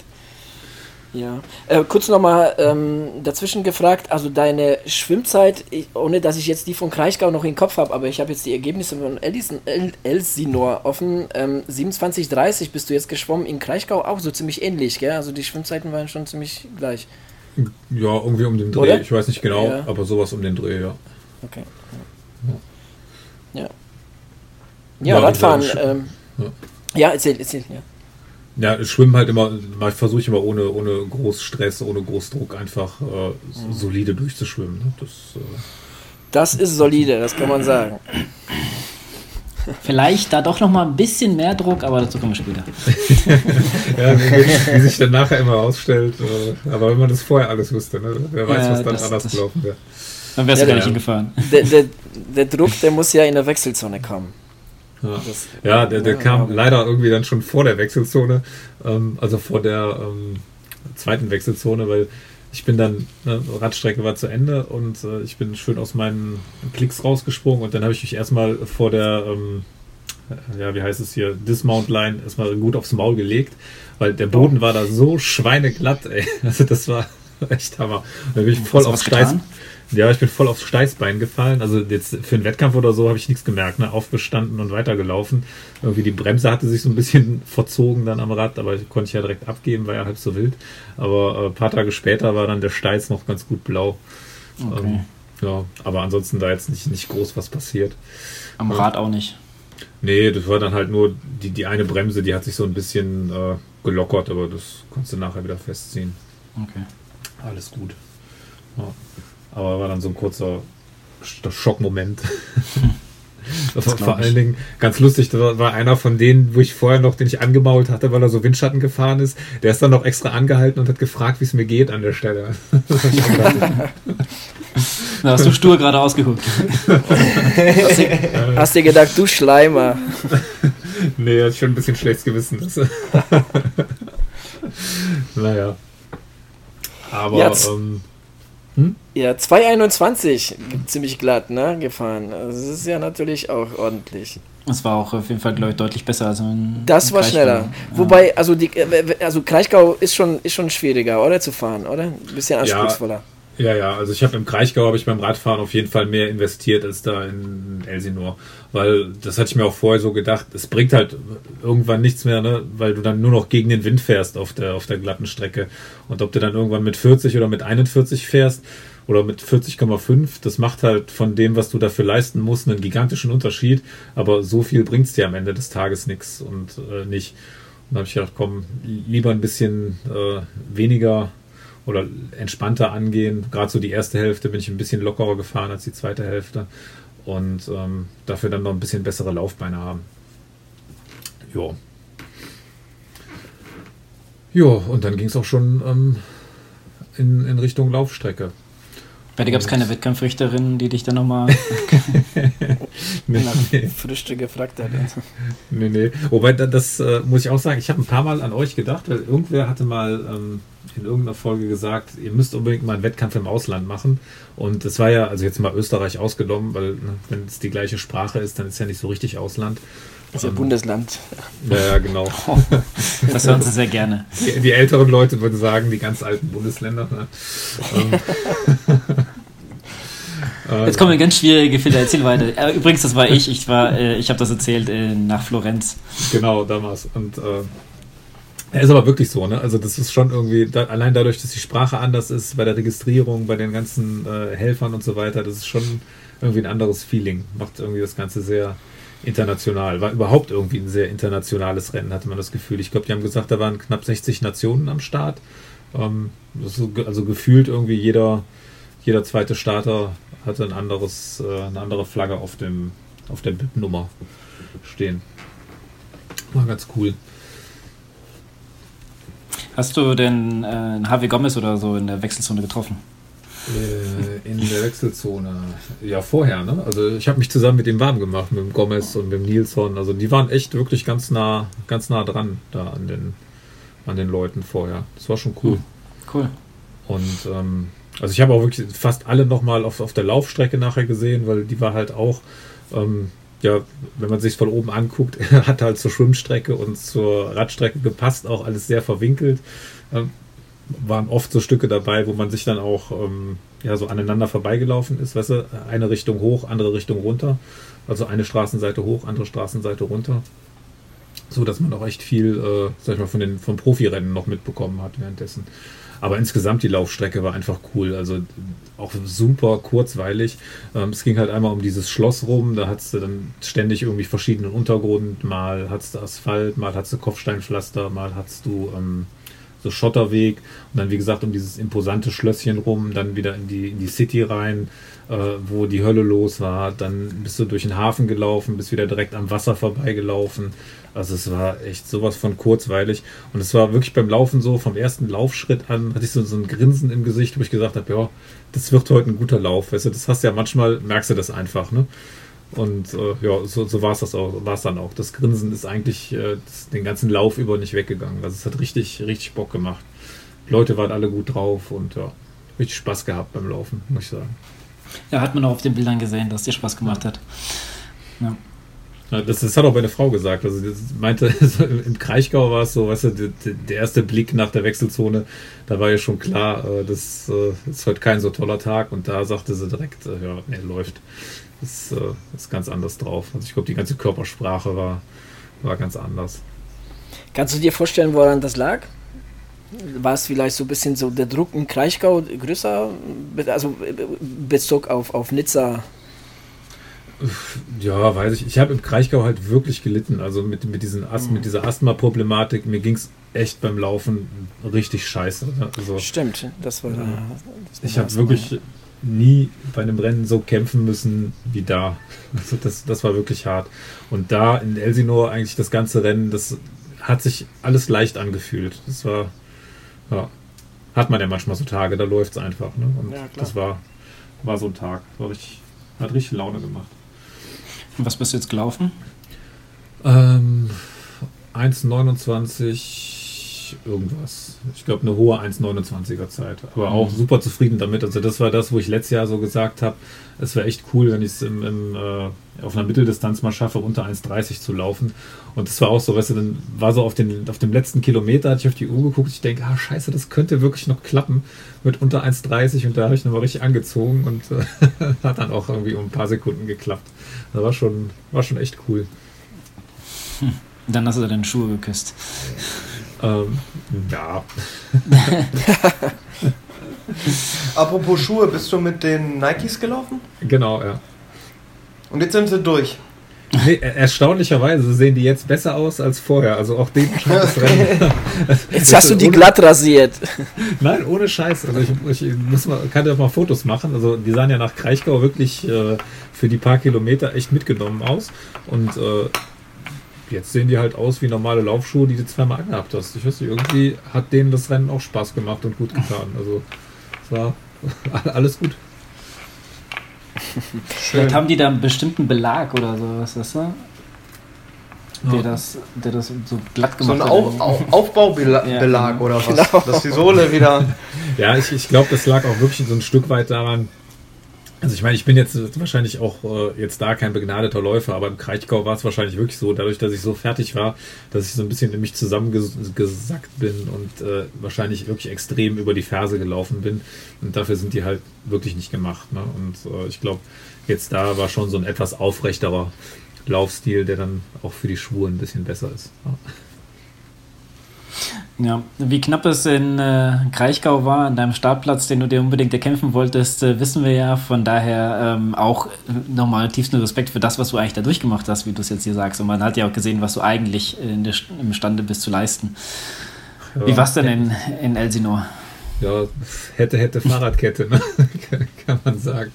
Ja, äh, kurz nochmal ähm, dazwischen gefragt, also deine Schwimmzeit, ich, ohne dass ich jetzt die von Kraichgau noch im Kopf habe, aber ich habe jetzt die Ergebnisse von Elisen, El, Elsinor offen. Ähm, 27,30 bist du jetzt geschwommen, in Kraichgau auch so ziemlich ähnlich, gell? Also die Schwimmzeiten waren schon ziemlich gleich. Ja, irgendwie um den Dreh, Oder? ich weiß nicht genau, ja. aber sowas um den Dreh, ja. Okay. Ja. Ja, ja Radfahren. Ähm, ja. ja, erzähl, erzähl, ja. Ja, schwimmen halt immer, versuche ich immer ohne, ohne groß Stress, ohne groß Druck einfach äh, mhm. solide durchzuschwimmen. Ne? Das, äh das ist solide, das kann man sagen. Vielleicht da doch noch mal ein bisschen mehr Druck, aber dazu kommen wir später. ja, wie, wie, sich dann nachher immer ausstellt. Äh, aber wenn man das vorher alles wusste, ne? wer weiß, ja, was dann das, anders gelaufen wäre. Dann wärst ja, du gar nicht hingefahren. Der, der, der Druck, der muss ja in der Wechselzone kommen. Ja, das, ja der, der ja, kam ja. leider irgendwie dann schon vor der Wechselzone, ähm, also vor der ähm, zweiten Wechselzone, weil ich bin dann, ne, Radstrecke war zu Ende und äh, ich bin schön aus meinen Klicks rausgesprungen und dann habe ich mich erstmal vor der, ähm, ja, wie heißt es hier, Dismount Line erstmal gut aufs Maul gelegt, weil der Boden war da so schweineglatt, ey. Also das war echt Hammer. Da bin ich voll aufs Steiß. Ja, ich bin voll aufs Steißbein gefallen. Also jetzt für einen Wettkampf oder so habe ich nichts gemerkt. Ne? Aufgestanden und weitergelaufen. Irgendwie die Bremse hatte sich so ein bisschen verzogen dann am Rad, aber konnte ich ja direkt abgeben, war ja halb so wild. Aber äh, ein paar Tage später war dann der Steiß noch ganz gut blau. Okay. Ähm, ja, aber ansonsten da jetzt nicht, nicht groß was passiert. Am Rad auch nicht. Nee, das war dann halt nur die, die eine Bremse, die hat sich so ein bisschen äh, gelockert, aber das konntest du nachher wieder festziehen. Okay. Alles gut. Ja. Aber war dann so ein kurzer Schockmoment. Das war vor allen Dingen ganz lustig. Da war einer von denen, wo ich vorher noch, den ich angemault hatte, weil er so Windschatten gefahren ist. Der ist dann noch extra angehalten und hat gefragt, wie es mir geht an der Stelle. Da hast du stur gerade ausgeguckt. hast, du, hast du gedacht, du Schleimer? nee, ist schon ein bisschen schlechtes Gewissen. naja. Aber. Ja, ähm, hm? ja 2,21 ziemlich glatt, ne? Gefahren. Also das ist ja natürlich auch ordentlich. Das war auch auf jeden Fall, glaube ich, deutlich besser als in Das war Kraichgau. schneller. Ja. Wobei, also, die, äh, also Kraichgau ist schon, ist schon schwieriger, oder? Zu fahren, oder? Ein bisschen anspruchsvoller. Ja, ja, ja. also ich habe im Kraichgau habe ich beim Radfahren auf jeden Fall mehr investiert als da in Elsinore. Weil das hatte ich mir auch vorher so gedacht, es bringt halt irgendwann nichts mehr, ne? weil du dann nur noch gegen den Wind fährst auf der, auf der glatten Strecke. Und ob du dann irgendwann mit 40 oder mit 41 fährst, oder mit 40,5. Das macht halt von dem, was du dafür leisten musst, einen gigantischen Unterschied. Aber so viel bringt es dir am Ende des Tages nichts und äh, nicht. Und habe ich gedacht, komm, lieber ein bisschen äh, weniger oder entspannter angehen. Gerade so die erste Hälfte bin ich ein bisschen lockerer gefahren als die zweite Hälfte. Und ähm, dafür dann noch ein bisschen bessere Laufbeine haben. Jo. Jo, und dann ging es auch schon ähm, in, in Richtung Laufstrecke. Bei dir gab es keine Wettkampfrichterin, die dich dann nochmal nee, nee. Frühstück gefragt hat. Nee, nee. Wobei, das äh, muss ich auch sagen, ich habe ein paar Mal an euch gedacht, weil irgendwer hatte mal ähm, in irgendeiner Folge gesagt, ihr müsst unbedingt mal einen Wettkampf im Ausland machen. Und das war ja, also jetzt mal Österreich ausgenommen, weil ne, wenn es die gleiche Sprache ist, dann ist ja nicht so richtig Ausland. Das ist ja ähm, Bundesland. Ja, ja, genau. Das hören sie sehr gerne. Die, die, älteren Leute würden sagen, die ganz alten Bundesländer. Ne? Ähm, Jetzt kommen ganz schwierige Fehler. Erzähl weiter. Äh, übrigens, das war ich. Ich war, äh, ich habe das erzählt äh, nach Florenz. Genau, damals. Und äh, ist aber wirklich so, ne? Also das ist schon irgendwie, da, allein dadurch, dass die Sprache anders ist, bei der Registrierung, bei den ganzen äh, Helfern und so weiter, das ist schon irgendwie ein anderes Feeling. Macht irgendwie das Ganze sehr, international. War überhaupt irgendwie ein sehr internationales Rennen, hatte man das Gefühl. Ich glaube, die haben gesagt, da waren knapp 60 Nationen am Start. Ähm, also gefühlt irgendwie jeder, jeder zweite Starter hatte ein anderes, äh, eine andere Flagge auf, dem, auf der BIP-Nummer stehen. War ganz cool. Hast du denn äh, einen Harvey Gomez oder so in der Wechselzone getroffen? Äh, in der Wechselzone. Ja, vorher, ne? Also ich habe mich zusammen mit dem warm gemacht, mit dem Gomez und mit dem Nilsson. Also die waren echt wirklich ganz nah, ganz nah dran da an den, an den Leuten vorher. Das war schon cool. Hm, cool. Und ähm, also ich habe auch wirklich fast alle nochmal auf, auf der Laufstrecke nachher gesehen, weil die war halt auch, ähm, ja, wenn man sich von oben anguckt, hat halt zur Schwimmstrecke und zur Radstrecke gepasst, auch alles sehr verwinkelt. Ähm, waren oft so Stücke dabei, wo man sich dann auch ähm, ja, so aneinander vorbeigelaufen ist, weißt du, eine Richtung hoch, andere Richtung runter. Also eine Straßenseite hoch, andere Straßenseite runter. So dass man auch echt viel, äh, sag ich mal, von den vom Profirennen noch mitbekommen hat währenddessen. Aber insgesamt die Laufstrecke war einfach cool. Also auch super kurzweilig. Ähm, es ging halt einmal um dieses Schloss rum. Da hattest du dann ständig irgendwie verschiedenen Untergrund. Mal hattest du Asphalt, mal hattest du Kopfsteinpflaster, mal hattest du ähm, so Schotterweg und dann wie gesagt um dieses imposante Schlösschen rum, dann wieder in die, in die City rein, äh, wo die Hölle los war, dann bist du durch den Hafen gelaufen, bist wieder direkt am Wasser vorbeigelaufen. Also es war echt sowas von kurzweilig und es war wirklich beim Laufen so, vom ersten Laufschritt an hatte ich so, so ein Grinsen im Gesicht, wo ich gesagt habe, ja, das wird heute ein guter Lauf. Weißt du, das hast du ja manchmal, merkst du das einfach, ne? Und äh, ja, so, so war es das auch, war es dann auch. Das Grinsen ist eigentlich äh, das, den ganzen Lauf über nicht weggegangen. Also es hat richtig, richtig Bock gemacht. Die Leute waren alle gut drauf und ja, richtig Spaß gehabt beim Laufen, muss ich sagen. Ja, hat man auch auf den Bildern gesehen, dass dir Spaß gemacht hat. Ja. ja das, das, hat auch meine Frau gesagt. Also meinte, im Kraichgau war es so, weißt du, der, erste Blick nach der Wechselzone, da war ja schon klar, äh, das, äh, ist heute kein so toller Tag und da sagte sie direkt, äh, ja, nee, läuft ist, äh, ist ganz anders drauf. Also ich glaube, die ganze Körpersprache war, war ganz anders. Kannst du dir vorstellen, woran das lag? War es vielleicht so ein bisschen so der Druck im Kraichgau größer, also Bezug auf, auf Nizza? Ja, weiß ich. Ich habe im Kraichgau halt wirklich gelitten. Also mit, mit, diesen Ast mhm. mit dieser Asthma-Problematik. Mir ging es echt beim Laufen richtig scheiße. Also, Stimmt, das war. Äh, das ich habe wirklich nie bei einem Rennen so kämpfen müssen wie da. Also das, das war wirklich hart. Und da in Elsinore eigentlich das ganze Rennen, das hat sich alles leicht angefühlt. Das war, ja, hat man ja manchmal so Tage, da läuft es einfach. Ne? Und ja, das war, war so ein Tag. War richtig, hat richtig Laune gemacht. Und was bist du jetzt gelaufen? Ähm, 1,29 irgendwas. Ich glaube, eine hohe 1,29er Zeit. Aber auch Mhm. super zufrieden damit. Also, das war das, wo ich letztes Jahr so gesagt habe, es wäre echt cool, wenn ich es im, im, äh, auf einer Mitteldistanz mal schaffe, unter 1,30 zu laufen. Und das war auch so, weißt du, dann war so auf, den, auf dem letzten Kilometer, hatte ich auf die Uhr geguckt, ich denke, ah, scheiße, das könnte wirklich noch klappen mit unter 1,30 und da habe ich nochmal richtig angezogen und äh, hat dann auch irgendwie um ein paar Sekunden geklappt. Das war schon, war schon echt cool. Dann hast du deine Schuhe geküsst. Ähm, ja, Apropos Schuhe, bist du mit den Nikes gelaufen? genau, ja. Und jetzt sind sie durch. Nee, er- erstaunlicherweise sehen die jetzt besser aus als vorher. Also auch den Rennen. Jetzt hast du die Ohne- glatt rasiert. Nein, ohne Scheiß. Also ich, ich muss mal, kann ja mal Fotos machen. Also die sahen ja nach Kraichgau wirklich äh, für die paar Kilometer echt mitgenommen aus. Und äh, jetzt sehen die halt aus wie normale Laufschuhe, die du zweimal angehabt hast. Ich weiß nicht, irgendwie hat denen das Rennen auch Spaß gemacht und gut getan. Also es war alles gut. Vielleicht haben die da einen bestimmten Belag oder sowas, weißt du? Der, Ja. das, der das so glatt So gemacht ein hat. Auf, Auf, Aufbaubelag Ja. oder was? Genau. Dass die Sohle wieder. Ja, ich, ich glaube, das lag auch wirklich so ein Stück weit daran. Also ich meine, ich bin jetzt wahrscheinlich auch äh, jetzt da kein begnadeter Läufer, aber im Kraichgau war es wahrscheinlich wirklich so, dadurch, dass ich so fertig war, dass ich so ein bisschen in mich zusammengesackt bin und äh, wahrscheinlich wirklich extrem über die Ferse gelaufen bin. Und dafür sind die halt wirklich nicht gemacht. Ne? Und äh, ich glaube, jetzt da war schon so ein etwas aufrechterer Laufstil, der dann auch für die Schuhe ein bisschen besser ist. Ja. Ja, wie knapp es in äh, Kraichgau war, an deinem Startplatz, den du dir unbedingt erkämpfen wolltest, äh, wissen wir ja. Von daher ähm, auch äh, nochmal tiefsten Respekt für das, was du eigentlich da durchgemacht hast, wie du es jetzt hier sagst. Und man hat ja auch gesehen, was du eigentlich in der, imstande bist zu leisten. Wie war es denn in, in Elsinore? Ja, hätte, hätte Fahrradkette, ne? kann man sagen.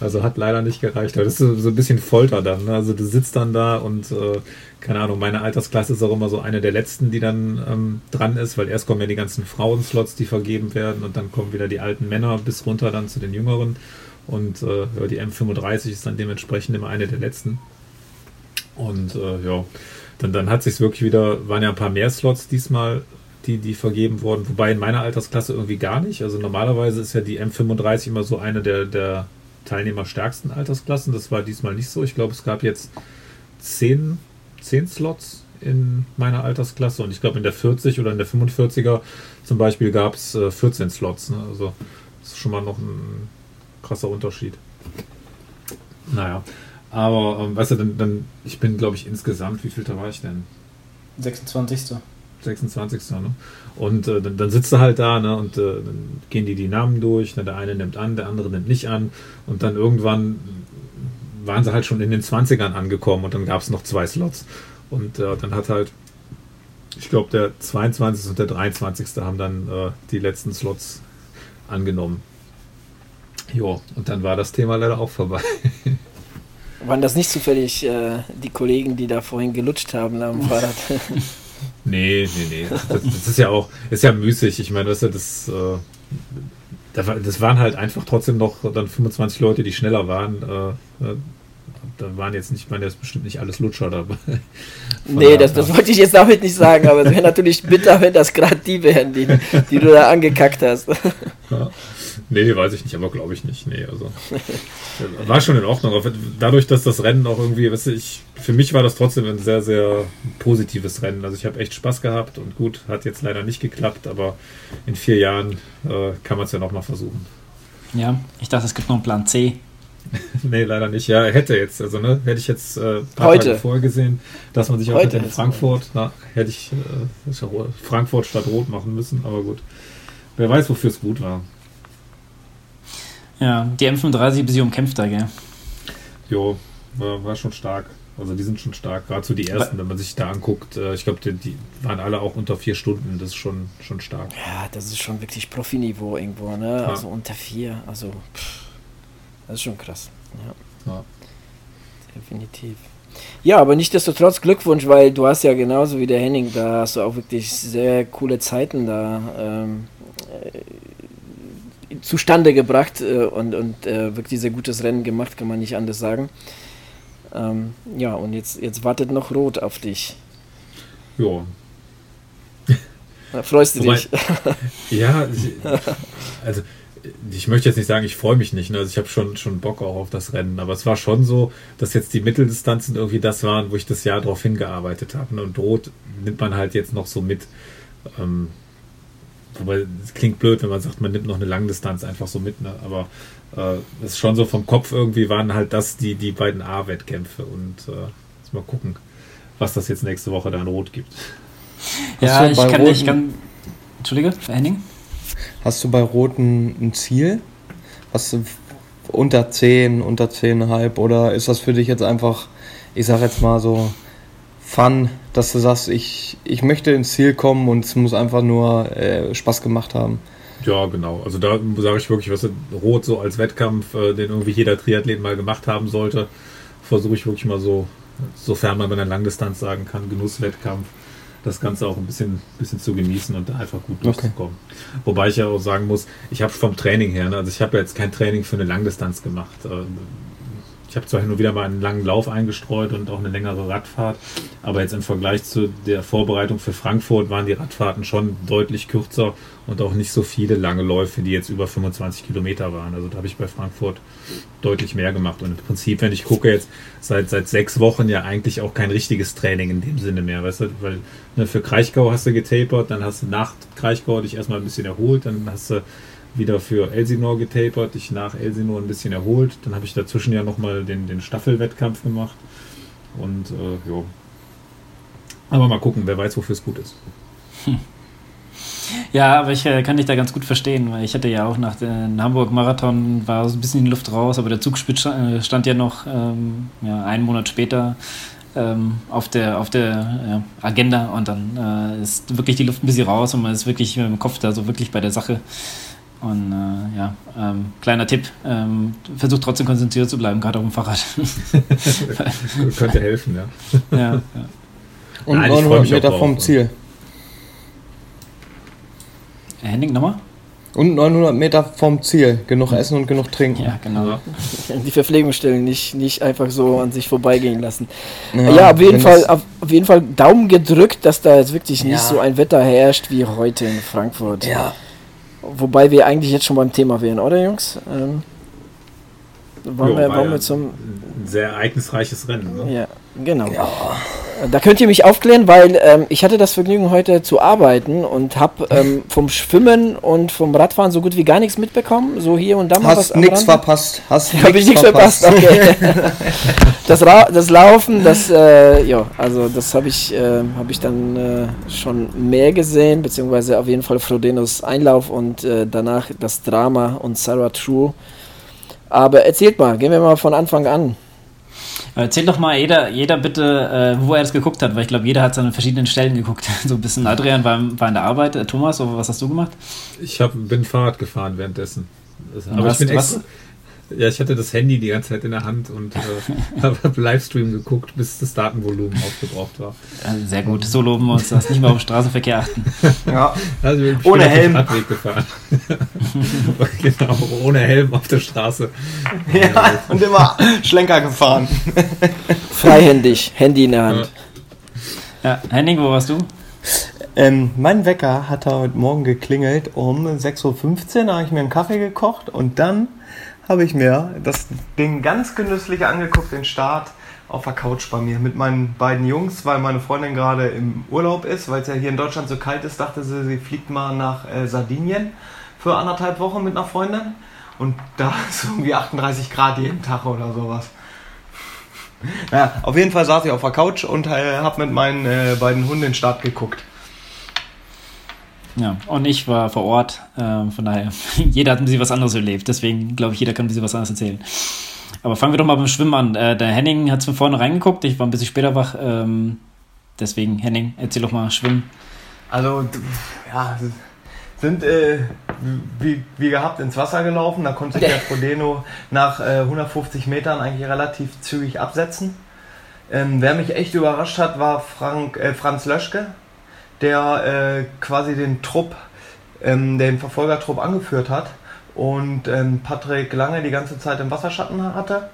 Also hat leider nicht gereicht. Aber das ist so, so ein bisschen Folter dann. Ne? Also du sitzt dann da und äh, keine Ahnung, meine Altersklasse ist auch immer so eine der letzten, die dann ähm, dran ist, weil erst kommen ja die ganzen Frauenslots, die vergeben werden und dann kommen wieder die alten Männer bis runter dann zu den Jüngeren. Und äh, die M35 ist dann dementsprechend immer eine der letzten. Und äh, ja, dann, dann hat sich wirklich wieder, waren ja ein paar mehr Slots diesmal, die, die vergeben wurden, wobei in meiner Altersklasse irgendwie gar nicht. Also normalerweise ist ja die M35 immer so eine der, der teilnehmerstärksten Altersklassen. Das war diesmal nicht so. Ich glaube, es gab jetzt zehn, zehn Slots in meiner Altersklasse und ich glaube in der 40 oder in der 45er zum Beispiel gab es äh, 14 Slots. Ne? Also das ist schon mal noch ein krasser Unterschied. Naja, aber ähm, weißt du, dann, dann ich bin glaube ich insgesamt, wie viel da war ich denn? 26. 26. Ne? Und äh, dann, dann sitzt du halt da ne? und äh, dann gehen die die Namen durch. Ne? Der eine nimmt an, der andere nimmt nicht an. Und dann irgendwann waren sie halt schon in den 20ern angekommen und dann gab es noch zwei Slots. Und äh, dann hat halt, ich glaube, der 22. und der 23. haben dann äh, die letzten Slots angenommen. Jo, und dann war das Thema leider auch vorbei. Waren das nicht zufällig äh, die Kollegen, die da vorhin gelutscht haben am Fahrrad? Nee, nee, nee. Das, das ist ja auch, ist ja müßig. Ich meine, das, das, äh, das waren halt einfach trotzdem noch dann 25 Leute, die schneller waren. Da waren jetzt nicht, waren jetzt bestimmt nicht alles Lutscher dabei. Von nee, das, das wollte ich jetzt damit nicht sagen, aber es wäre natürlich bitter, wenn das gerade die wären, die, die du da angekackt hast. Ja. Nee, weiß ich nicht, aber glaube ich nicht. Nee, also war schon in Ordnung. Aber Dadurch, dass das Rennen auch irgendwie, weißt du, ich, für mich war das trotzdem ein sehr, sehr positives Rennen. Also ich habe echt Spaß gehabt und gut, hat jetzt leider nicht geklappt, aber in vier Jahren äh, kann man es ja nochmal versuchen. Ja, ich dachte, es gibt noch einen Plan C. Nee, leider nicht. Ja, hätte jetzt, also ne, hätte ich jetzt äh, ein paar Heute. Tage vorher gesehen, dass man sich auch Heute hätte in Frankfurt, na, hätte ich äh, Frankfurt statt Rot machen müssen, aber gut. Wer weiß, wofür es gut war. Ja, die M35 bis sie umkämpft da, gell? Jo, war, war schon stark. Also die sind schon stark, gerade so die ersten, wenn man sich da anguckt. Äh, ich glaube, die, die waren alle auch unter vier Stunden. Das ist schon, schon stark. Ja, das ist schon wirklich Profiniveau irgendwo, ne? Ja. Also unter vier, also pff, das ist schon krass. Ja, Ja. definitiv. Ja, aber nichtsdestotrotz Glückwunsch, weil du hast ja genauso wie der Henning, da hast du auch wirklich sehr coole Zeiten da ähm, äh, zustande gebracht äh, und, und äh, wirklich sehr gutes Rennen gemacht, kann man nicht anders sagen. Ähm, ja, und jetzt, jetzt wartet noch Rot auf dich. Ja. Da freust du Wobei- dich. Ja, also ich möchte jetzt nicht sagen, ich freue mich nicht. Ne? Also ich habe schon, schon Bock auch auf das Rennen. Aber es war schon so, dass jetzt die Mitteldistanzen irgendwie das waren, wo ich das Jahr darauf hingearbeitet habe. Ne? Und Rot nimmt man halt jetzt noch so mit. Ähm, wobei es klingt blöd, wenn man sagt, man nimmt noch eine Langdistanz einfach so mit. Ne? Aber äh, es ist schon so vom Kopf irgendwie waren halt das die, die beiden A-Wettkämpfe. Und äh, jetzt mal gucken, was das jetzt nächste Woche da in Rot gibt. Ja, ich kann, ich kann. Entschuldige, Henning? Hast du bei Roten ein Ziel? Hast du unter 10, unter 10,5 oder ist das für dich jetzt einfach, ich sag jetzt mal so, Fun, dass du sagst, ich, ich möchte ins Ziel kommen und es muss einfach nur äh, Spaß gemacht haben? Ja, genau. Also da sage ich wirklich, was Rot so als Wettkampf, äh, den irgendwie jeder Triathlet mal gemacht haben sollte, versuche ich wirklich mal so, sofern man bei einer Langdistanz sagen kann, Genusswettkampf, das Ganze auch ein bisschen, bisschen zu genießen und da einfach gut durchzukommen. Wobei ich ja auch sagen muss, ich habe vom Training her, ne, also ich habe ja jetzt kein Training für eine Langdistanz gemacht. Ähm, Ich habe zwar und wieder mal einen langen Lauf eingestreut und auch eine längere Radfahrt, aber jetzt im Vergleich zu der Vorbereitung für Frankfurt waren die Radfahrten schon deutlich kürzer und auch nicht so viele lange Läufe, die jetzt über 25 Kilometer waren. Also da habe ich bei Frankfurt deutlich mehr gemacht. Und im Prinzip, wenn ich gucke jetzt seit, seit sechs Wochen ja eigentlich auch kein richtiges Training in dem Sinne mehr, weißt du, weil ne, für Kraichgau hast du getapert, dann hast du nach Kraichgau dich erstmal ein bisschen erholt, dann hast du wieder für Elsinore getapert, dich nach Elsinore ein bisschen erholt. Dann habe ich dazwischen ja nochmal den, den Staffelwettkampf gemacht. Und äh, ja. Aber mal gucken, wer weiß, wofür es gut ist. Ja, aber ich äh, kann dich da ganz gut verstehen, weil ich hatte ja auch nach dem Hamburg-Marathon war so ein bisschen die Luft raus, aber der Zugspitz sta- äh, stand ja noch ähm, ja, einen Monat später ähm, auf der, auf der ja, Agenda und dann äh, ist wirklich die Luft ein bisschen raus und man ist wirklich mit dem Kopf da so wirklich bei der Sache. Und äh, ja, ähm, kleiner Tipp, ähm, versucht trotzdem konzentriert zu bleiben, gerade auf dem Fahrrad. Könnte helfen, ja. ja, ja. Und Nein, ich freu 900 mich auch Meter drauf. vom Ziel. Henning, nochmal? Und 900 Meter vom Ziel. Genug essen und genug trinken. Ja, genau. Ja. Die Verpflegungsstellen nicht, nicht einfach so an sich vorbeigehen lassen. Ja, auf jeden Fall, auf, auf jeden Fall Daumen gedrückt, dass da jetzt wirklich nicht Ja. so ein Wetter herrscht wie heute in Frankfurt. Ja, Wobei wir eigentlich jetzt schon beim Thema wären, oder Jungs? Ähm, wollen, Jo, wir, wollen ja wir zum. Ein sehr ereignisreiches Rennen. Ne? Ja, genau. Da könnt ihr mich aufklären, weil ähm, ich hatte das Vergnügen heute zu arbeiten und habe ähm, vom Schwimmen und vom Radfahren so gut wie gar nichts mitbekommen. So hier und da mal hast nichts verpasst. Hast Habe ich nichts verpasst. Okay. das, Ra das Laufen, das, äh, ja, also das habe ich, äh, hab ich dann äh, schon mehr gesehen, beziehungsweise auf jeden Fall Frodenos Einlauf und äh, danach das Drama und Sarah True. Aber erzählt mal, gehen wir mal von Anfang an. Erzähl doch mal jeder, jeder bitte, äh, wo er das geguckt hat, weil ich glaube, jeder hat es an verschiedenen Stellen geguckt. So ein bisschen Adrian war, war in der Arbeit, äh, Thomas, was hast du gemacht? Ich hab, bin Fahrrad gefahren währenddessen. Aber was- ich bin was- extra, ja, ich hatte das Handy die ganze Zeit in der Hand und äh, habe Livestream geguckt, bis das Datenvolumen aufgebraucht war. Sehr gut, so loben wir uns das. Nicht mehr auf Straßenverkehr achten. Ja. Also ich bin Ohne auf den Helm. Radweg gefahren. genau, ohne Helm auf der Straße. ja, und immer Schlenker gefahren. Freihändig, Handy in der Hand. Ja, Henning, wo warst du? Ähm, mein Wecker hat heute Morgen geklingelt um 6.15 Uhr, da habe ich mir einen Kaffee gekocht und dann habe ich mir das Den ganz genüsslich angeguckt, den Start auf der Couch bei mir mit meinen beiden Jungs, weil meine Freundin gerade im Urlaub ist, weil es ja hier in Deutschland so kalt ist, dachte sie, sie fliegt mal nach äh, Sardinien für anderthalb Wochen mit einer Freundin. Und da ist irgendwie 38 Grad jeden Tag oder sowas. Ja, auf jeden Fall saß ich auf der Couch und äh, habe mit meinen äh, beiden Hunden den Start geguckt. Ja, und ich war vor Ort. ähm, von daher, jeder hat ein bisschen was anderes erlebt. Deswegen glaube ich, jeder kann ein bisschen was anderes erzählen. Aber fangen wir doch mal beim Schwimmen an. Äh, der Henning hat von vorne reingeguckt. Ich war ein bisschen später wach. Ähm, deswegen, Henning, erzähl doch mal Schwimmen. Also, ja, sind äh, wie, wie gehabt ins Wasser gelaufen. Da konnte sich der Frodeno nach äh, 150 Metern eigentlich relativ zügig absetzen. Ähm, wer mich echt überrascht hat, war Frank, äh, Franz Löschke, der äh, quasi den Trupp, ähm, den Verfolgertrupp angeführt hat und ähm, Patrick Lange die ganze Zeit im Wasserschatten hatte.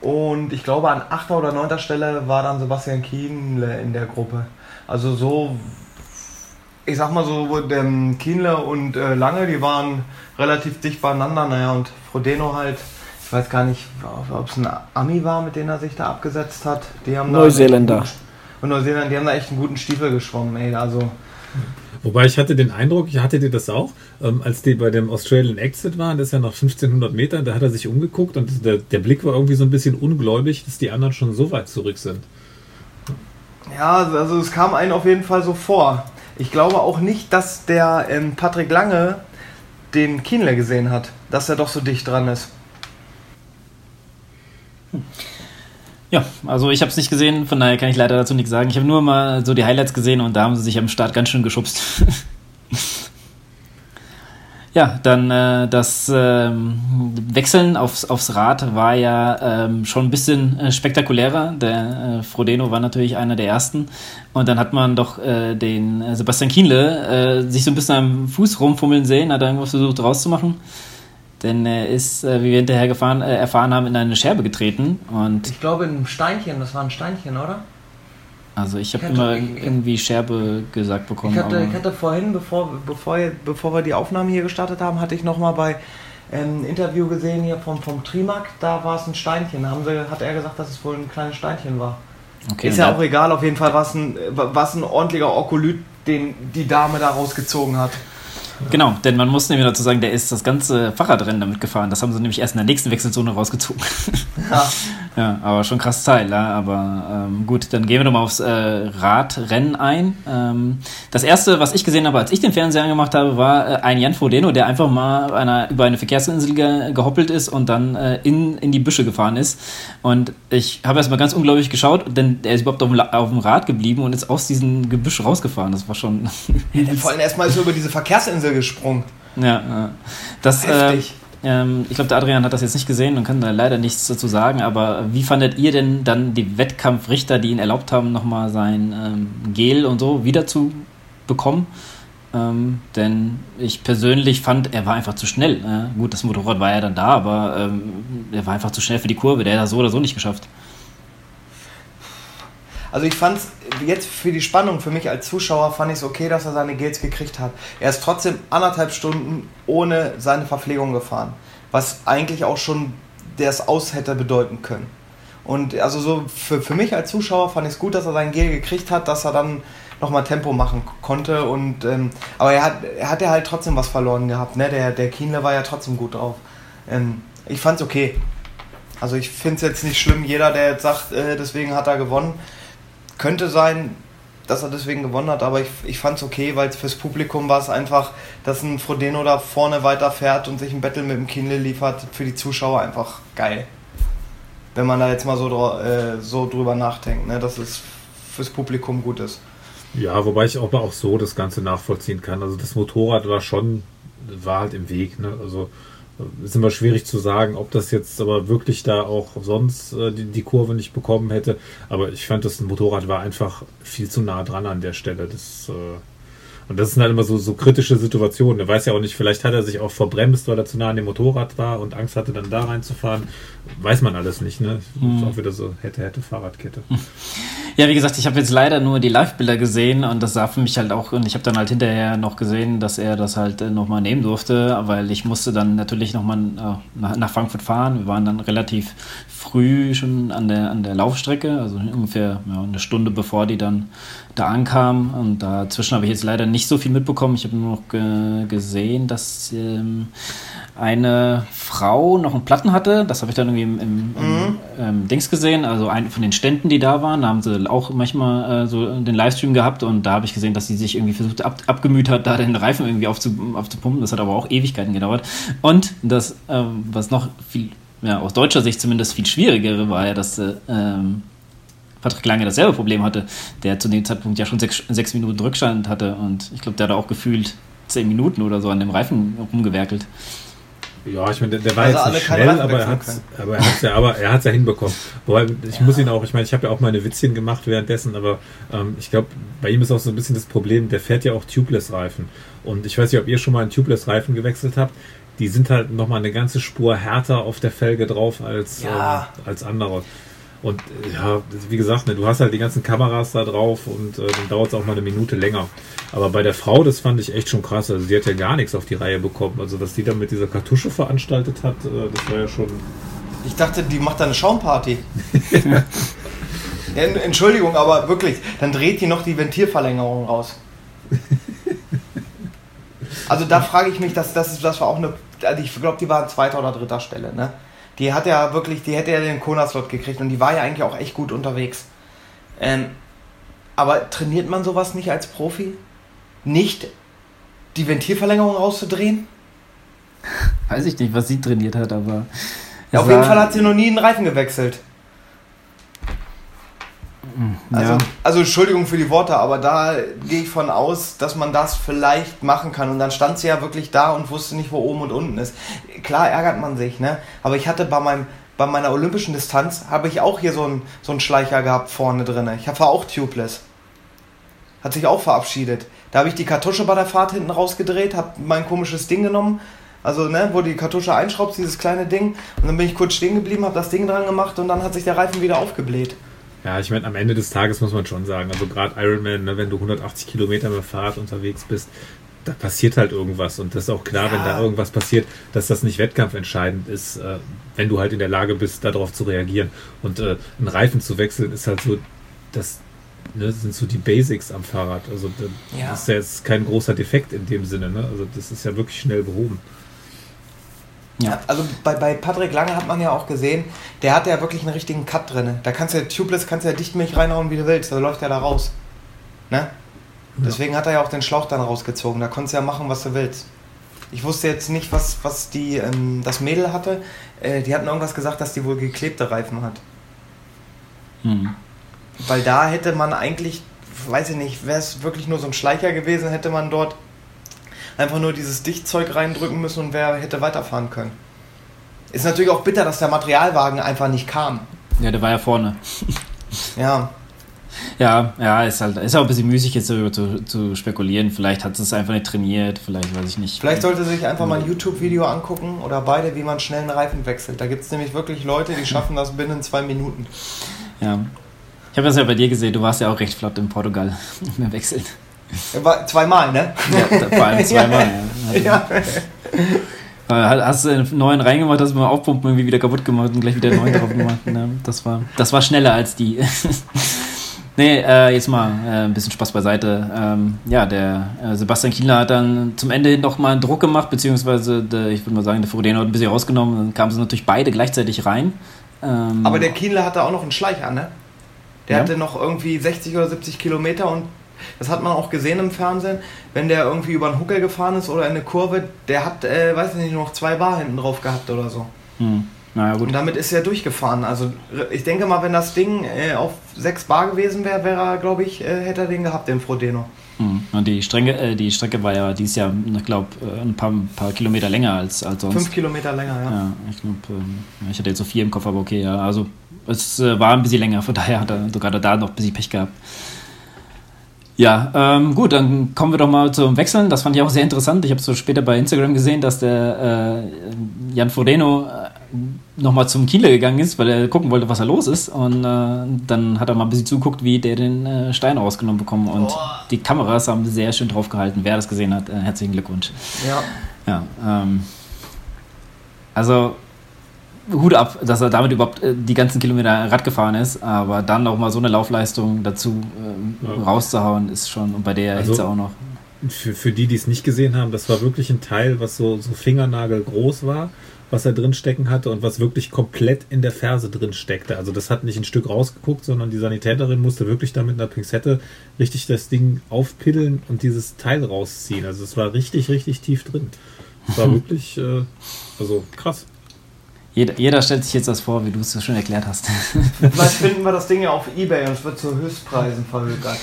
Und ich glaube, an achter oder neunter Stelle war dann Sebastian Kienle in der Gruppe. Also so, ich sag mal so, ähm, Kienle und äh, Lange, die waren relativ dicht beieinander. Naja, und Frodeno halt, ich weiß gar nicht, ob es ein Ami war, mit dem er sich da abgesetzt hat. Die haben Neuseeländer. Und Neuseeland, die haben da echt einen guten Stiefel geschwommen, ey. Also Wobei ich hatte den Eindruck, ich hatte dir das auch, ähm, als die bei dem Australian Exit waren, das ist ja noch 1500 Meter, da hat er sich umgeguckt und der, der Blick war irgendwie so ein bisschen ungläubig, dass die anderen schon so weit zurück sind. Ja, also es kam einem auf jeden Fall so vor. Ich glaube auch nicht, dass der ähm, Patrick Lange den Kienle gesehen hat, dass er doch so dicht dran ist. Ja, also ich habe es nicht gesehen, von daher kann ich leider dazu nichts sagen. Ich habe nur mal so die Highlights gesehen und da haben sie sich am Start ganz schön geschubst. ja, dann äh, das ähm, Wechseln aufs, aufs Rad war ja ähm, schon ein bisschen äh, spektakulärer. Der äh, Frodeno war natürlich einer der ersten. Und dann hat man doch äh, den äh, Sebastian Kienle äh, sich so ein bisschen am Fuß rumfummeln sehen, hat irgendwas versucht rauszumachen. Denn er ist, äh, wie wir hinterher gefahren, äh, erfahren haben, in eine Scherbe getreten. Und Ich glaube in einem Steinchen, das war ein Steinchen, oder? also ich habe Ich immer irgendwie Scherbe gesagt bekommen. Ich hatte, ich hatte vorhin, bevor, bevor, bevor wir die Aufnahme hier gestartet haben, hatte ich nochmal bei ähm, ein Interview gesehen hier vom, vom Trimac, da war es ein Steinchen. Da haben sie, hat er gesagt, dass es wohl ein kleines Steinchen war. okay, ist ja auch egal, auf jeden Fall war es ein, was ein ordentlicher Okolyt, den die Dame da rausgezogen hat. Genau, denn man muss nämlich dazu sagen, der ist das ganze Fahrradrennen damit gefahren. Das haben sie nämlich erst in der nächsten Wechselzone rausgezogen. Ja. ja, aber schon krass Teil, ja. Aber ähm, gut, dann gehen wir doch mal aufs äh, Radrennen ein. Ähm, das erste, was ich gesehen habe, als ich den Fernseher angemacht habe, war äh, ein Jan Frodeno, der einfach mal einer, über eine Verkehrsinsel ge gehoppelt ist und dann äh, in, in die Büsche gefahren ist. Und ich habe erst mal ganz unglaublich geschaut, denn er ist überhaupt auf dem, auf dem Rad geblieben und ist aus diesem Gebüsch rausgefahren. Das war schon. Vor allem erstmal ist er über diese Verkehrsinsel gesprungen. Ja, ja. das. Äh, Heftig. ähm, ich glaube, der Adrian hat das jetzt nicht gesehen und kann da leider nichts dazu sagen. Aber wie fandet ihr denn dann die Wettkampfrichter, die ihn erlaubt haben, nochmal sein ähm, Gel und so wieder zu bekommen? Ähm, denn ich persönlich fand, er war einfach zu schnell. Äh, gut, das Motorrad war ja dann da, aber ähm, er war einfach zu schnell für die Kurve. Der hat das so oder so nicht geschafft. Also ich fand es jetzt für die Spannung, für mich als Zuschauer, fand ich es okay, dass er seine Gels gekriegt hat. Er ist trotzdem anderthalb Stunden ohne seine Verpflegung gefahren. Was eigentlich auch schon das Aus hätte bedeuten können. Und also so für, für mich als Zuschauer fand ich es gut, dass er sein Gel gekriegt hat, dass er dann nochmal Tempo machen konnte. Und, ähm, aber er hat, er hat ja halt trotzdem was verloren gehabt. Ne? Der, der Kienle war ja trotzdem gut drauf. Ähm, ich fand es okay. Also ich finde es jetzt nicht schlimm, jeder, der jetzt sagt, äh, deswegen hat er gewonnen. Könnte sein, dass er deswegen gewonnen hat, aber ich, ich fand es okay, weil fürs Publikum war es einfach, dass ein Frodeno da vorne weiterfährt und sich ein Battle mit dem Kindle liefert, für die Zuschauer einfach geil. Wenn man da jetzt mal so, äh, so drüber nachdenkt, ne, dass es fürs Publikum gut ist. Ja, wobei ich aber auch so das Ganze nachvollziehen kann. Also das Motorrad war schon, war halt im Weg. Ne? Also ist immer schwierig zu sagen, ob das jetzt aber wirklich da auch sonst äh, die, die Kurve nicht bekommen hätte. Aber ich fand, das Motorrad war einfach viel zu nah dran an der Stelle. Das, äh, und das sind halt immer so, so kritische Situationen. Er weiß ja auch nicht, vielleicht hat er sich auch verbremst, weil er zu nah an dem Motorrad war und Angst hatte, dann da reinzufahren. Weiß man alles nicht. Ne? Ist auch wieder so hätte, hätte Fahrradkette. Ja, wie gesagt, ich habe jetzt leider nur die Live-Bilder gesehen und das sah für mich halt auch, und ich habe dann halt hinterher noch gesehen, dass er das halt äh, nochmal nehmen durfte, weil ich musste dann natürlich nochmal äh, nach, nach Frankfurt fahren. Wir waren dann relativ früh schon an der, an der Laufstrecke, also ungefähr ja, eine Stunde bevor die dann da ankam. Und dazwischen habe ich jetzt leider nicht so viel mitbekommen. Ich habe nur noch ge gesehen, dass ähm, eine Frau noch einen Platten hatte. Das habe ich dann irgendwie im, im, im ähm, Dings gesehen. Also ein von den Ständen, die da waren, da haben sie auch manchmal äh, so den Livestream gehabt und da habe ich gesehen, dass sie sich irgendwie versucht ab, abgemüht hat, da den Reifen irgendwie aufzu, aufzupumpen. Das hat aber auch Ewigkeiten gedauert. Und das, ähm, was noch viel, ja, aus deutscher Sicht zumindest viel schwierigere war ja, dass äh, ähm, Patrick Lange dasselbe Problem hatte, der zu dem Zeitpunkt ja schon sechs, sechs Minuten Rückstand hatte und ich glaube, der hat auch gefühlt zehn Minuten oder so an dem Reifen rumgewerkelt. Ja, ich meine, der, der war Also jetzt nicht schnell, aber er hat aber er hat's ja, aber er hat's ja hinbekommen. Wobei, ich muss ihn auch, ich meine, ich habe ja auch meine Witzchen gemacht währenddessen, aber ähm, ich glaube, bei ihm ist auch so ein bisschen das Problem, der fährt ja auch Tubeless-Reifen. Und ich weiß nicht, ob ihr schon mal einen Tubeless-Reifen gewechselt habt. die sind halt nochmal eine ganze Spur härter auf der Felge drauf als, Ja. ähm, als andere. Und äh, ja, wie gesagt, ne, du hast halt die ganzen Kameras da drauf und äh, dann dauert es auch mal eine Minute länger. Aber bei der Frau, das fand ich echt schon krass. Also sie hat ja gar nichts auf die Reihe bekommen. Also dass die dann mit dieser Kartusche veranstaltet hat, äh, das war ja schon. Ich dachte, die macht da eine Schaumparty. ja, en- Entschuldigung, aber wirklich, dann dreht die noch die Ventilverlängerung raus. Also da frage ich mich, das, das, das war auch eine, also ich glaube, die war an zweiter oder dritter Stelle, ne? Die hat ja wirklich, die hätte ja den Kona-Slot gekriegt und die war ja eigentlich auch echt gut unterwegs. Ähm, aber trainiert man sowas nicht als Profi? Nicht die Ventilverlängerung rauszudrehen? Weiß ich nicht, was sie trainiert hat, aber. Ja, auf jeden Fall hat sie noch nie einen Reifen gewechselt. Also, ja. also Entschuldigung für die Worte, aber da gehe ich von aus, dass man das vielleicht machen kann. Und dann stand sie ja wirklich da und wusste nicht, wo oben und unten ist. Klar ärgert man sich, ne? Aber ich hatte bei meinem bei meiner olympischen Distanz habe ich auch hier so einen so einen Schleicher gehabt vorne drin. Ich war auch tubeless. Hat sich auch verabschiedet. Da habe ich die Kartusche bei der Fahrt hinten rausgedreht, habe mein komisches Ding genommen. Also, ne, wo die Kartusche einschraubt, dieses kleine Ding. Und dann bin ich kurz stehen geblieben, habe das Ding dran gemacht und dann hat sich der Reifen wieder aufgebläht. Ja, ich meine, am Ende des Tages muss man schon sagen, also gerade Ironman, ne, wenn du 180 Kilometer mit Fahrrad unterwegs bist, da passiert halt irgendwas. Und das ist auch klar, Ja. wenn da irgendwas passiert, dass das nicht wettkampfentscheidend ist, äh, wenn du halt in der Lage bist, darauf zu reagieren. Und äh, einen Reifen zu wechseln ist halt so, das ne, sind so die Basics am Fahrrad. Also da, Ja. das ist ja jetzt kein großer Defekt in dem Sinne. Ne? Also das ist ja wirklich schnell behoben. Ja. Also bei, bei Patrick Lange hat man ja auch gesehen, der hat ja wirklich einen richtigen Cut drin. Da kannst du ja tubeless, kannst du ja Dichtmilch reinhauen, wie du willst. Da läuft er da raus. Ne? Deswegen hat er ja auch den Schlauch dann rausgezogen. Da konntest du ja machen, was du willst. Ich wusste jetzt nicht, was, was die, ähm, das Mädel hatte. Äh, die hatten irgendwas gesagt, dass die wohl geklebte Reifen hat. Hm. Weil da hätte man eigentlich, weiß ich nicht, wäre es wirklich nur so ein Schleicher gewesen, hätte man dort einfach nur dieses Dichtzeug reindrücken müssen und wer hätte weiterfahren können. Ist natürlich auch bitter, dass der Materialwagen einfach nicht kam. ja, der war ja vorne. Ja, Ja, ja, ist halt, ist auch ein bisschen müßig jetzt darüber zu, zu spekulieren. Vielleicht hat es einfach nicht trainiert, vielleicht weiß ich nicht. vielleicht sollte sich einfach mal ein YouTube-Video angucken oder beide, wie man schnell einen Reifen wechselt. Da gibt es nämlich wirklich Leute, die schaffen das binnen zwei Minuten. Ja. Ich habe das ja bei dir gesehen, du warst ja auch recht flott in Portugal im Wechseln. War Zweimal, ne? Ja, vor allem zweimal. Ja. Ja. Äh, Hast du einen neuen reingemacht, hast du mal aufpumpen irgendwie wieder kaputt gemacht und gleich wieder einen neuen drauf gemacht. Ne? Das, war, das war schneller als die. nee, äh, jetzt mal äh, ein bisschen Spaß beiseite. Ähm, ja, der äh, Sebastian Kienler hat dann zum Ende hin noch mal einen Druck gemacht, beziehungsweise der, ich würde mal sagen, der Frodeno hat ein bisschen rausgenommen. Dann kamen sie natürlich beide gleichzeitig rein. Ähm, Aber der Kienle hatte auch noch einen Schleicher, ne? Der Ja. hatte noch irgendwie 60 oder 70 Kilometer und das hat man auch gesehen im Fernsehen, wenn der irgendwie über einen Huckel gefahren ist oder in eine Kurve, der hat, äh, weiß ich nicht, noch zwei Bar hinten drauf gehabt oder so. Hm, naja, gut. Und damit ist er durchgefahren. Also ich denke mal, wenn das Ding äh, auf 6 Bar gewesen wäre, wäre er, glaube ich, äh, hätte er den gehabt, den Frodeno. Hm. Und die Strecke, äh, die Strecke war ja dieses Jahr, ich glaube, ein paar, paar Kilometer länger als, als sonst. Fünf Kilometer länger, ja. Ja, ich glaube, ähm, ich hatte jetzt so vier im Kopf, aber okay, ja. Also es äh, war ein bisschen länger, von daher hat er sogar da noch ein bisschen Pech gehabt. Ja, ähm, gut, dann kommen wir doch mal zum Wechseln. Das fand ich auch sehr interessant. Ich habe so später bei Instagram gesehen, dass der äh, Jan Frodeno äh, nochmal zum Kieler gegangen ist, weil er gucken wollte, was da los ist. Und äh, dann hat er mal ein bisschen zuguckt, wie der den äh, Stein rausgenommen bekommen. Und Boah. die Kameras haben sehr schön drauf gehalten. Wer das gesehen hat, äh, herzlichen Glückwunsch. ja. Ja, ähm, also Hut ab, dass er damit überhaupt äh, die ganzen Kilometer Rad gefahren ist, aber dann auch mal so eine Laufleistung dazu ähm, Ja. rauszuhauen, ist schon, und bei der Also- Hitze auch noch. Für, für die, die es nicht gesehen haben, das war wirklich ein Teil, was so, so Fingernagel groß war, was er drin stecken hatte und was wirklich komplett in der Ferse drin steckte. Also das hat nicht ein Stück rausgeguckt, sondern die Sanitäterin musste wirklich da mit einer Pinzette richtig das Ding aufpiddeln und dieses Teil rausziehen. Also es war richtig, richtig tief drin. Es war wirklich, äh, also krass. Jeder, jeder stellt sich jetzt das vor, wie du es so schön erklärt hast. Vielleicht finden wir das Ding ja auf Ebay und es wird zu Höchstpreisen verhökert.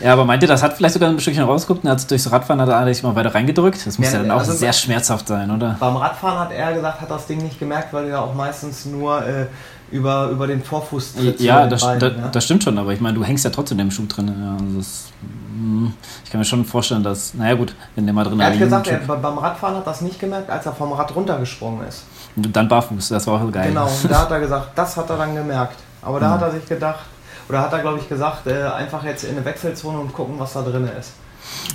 ja, aber meint ihr, das hat vielleicht sogar ein Stückchen rausgeguckt und hat es durchs Radfahren hat er sich mal weiter reingedrückt? Das muss ja, Ja, dann auch also- sehr schmerzhaft sein, oder? Beim Radfahren hat er gesagt, hat das Ding nicht gemerkt, weil ja auch meistens nur äh, über, über den Vorfuß trittst. Ja, das, Beinen, das, ne? das stimmt schon, aber ich meine, du hängst ja trotzdem im Schuh drin. Ja, also das hm, ich kann mir schon vorstellen, dass, naja gut, wenn der mal drin Er hat gesagt, er, beim Radfahren hat das nicht gemerkt, als er vom Rad runtergesprungen ist. Dann barfuß, das war auch geil. Genau, und da hat er gesagt, das hat er dann gemerkt. Aber da mhm. hat er sich gedacht, oder hat er glaube ich gesagt, äh, einfach jetzt in eine Wechselzone und gucken, was da drin ist.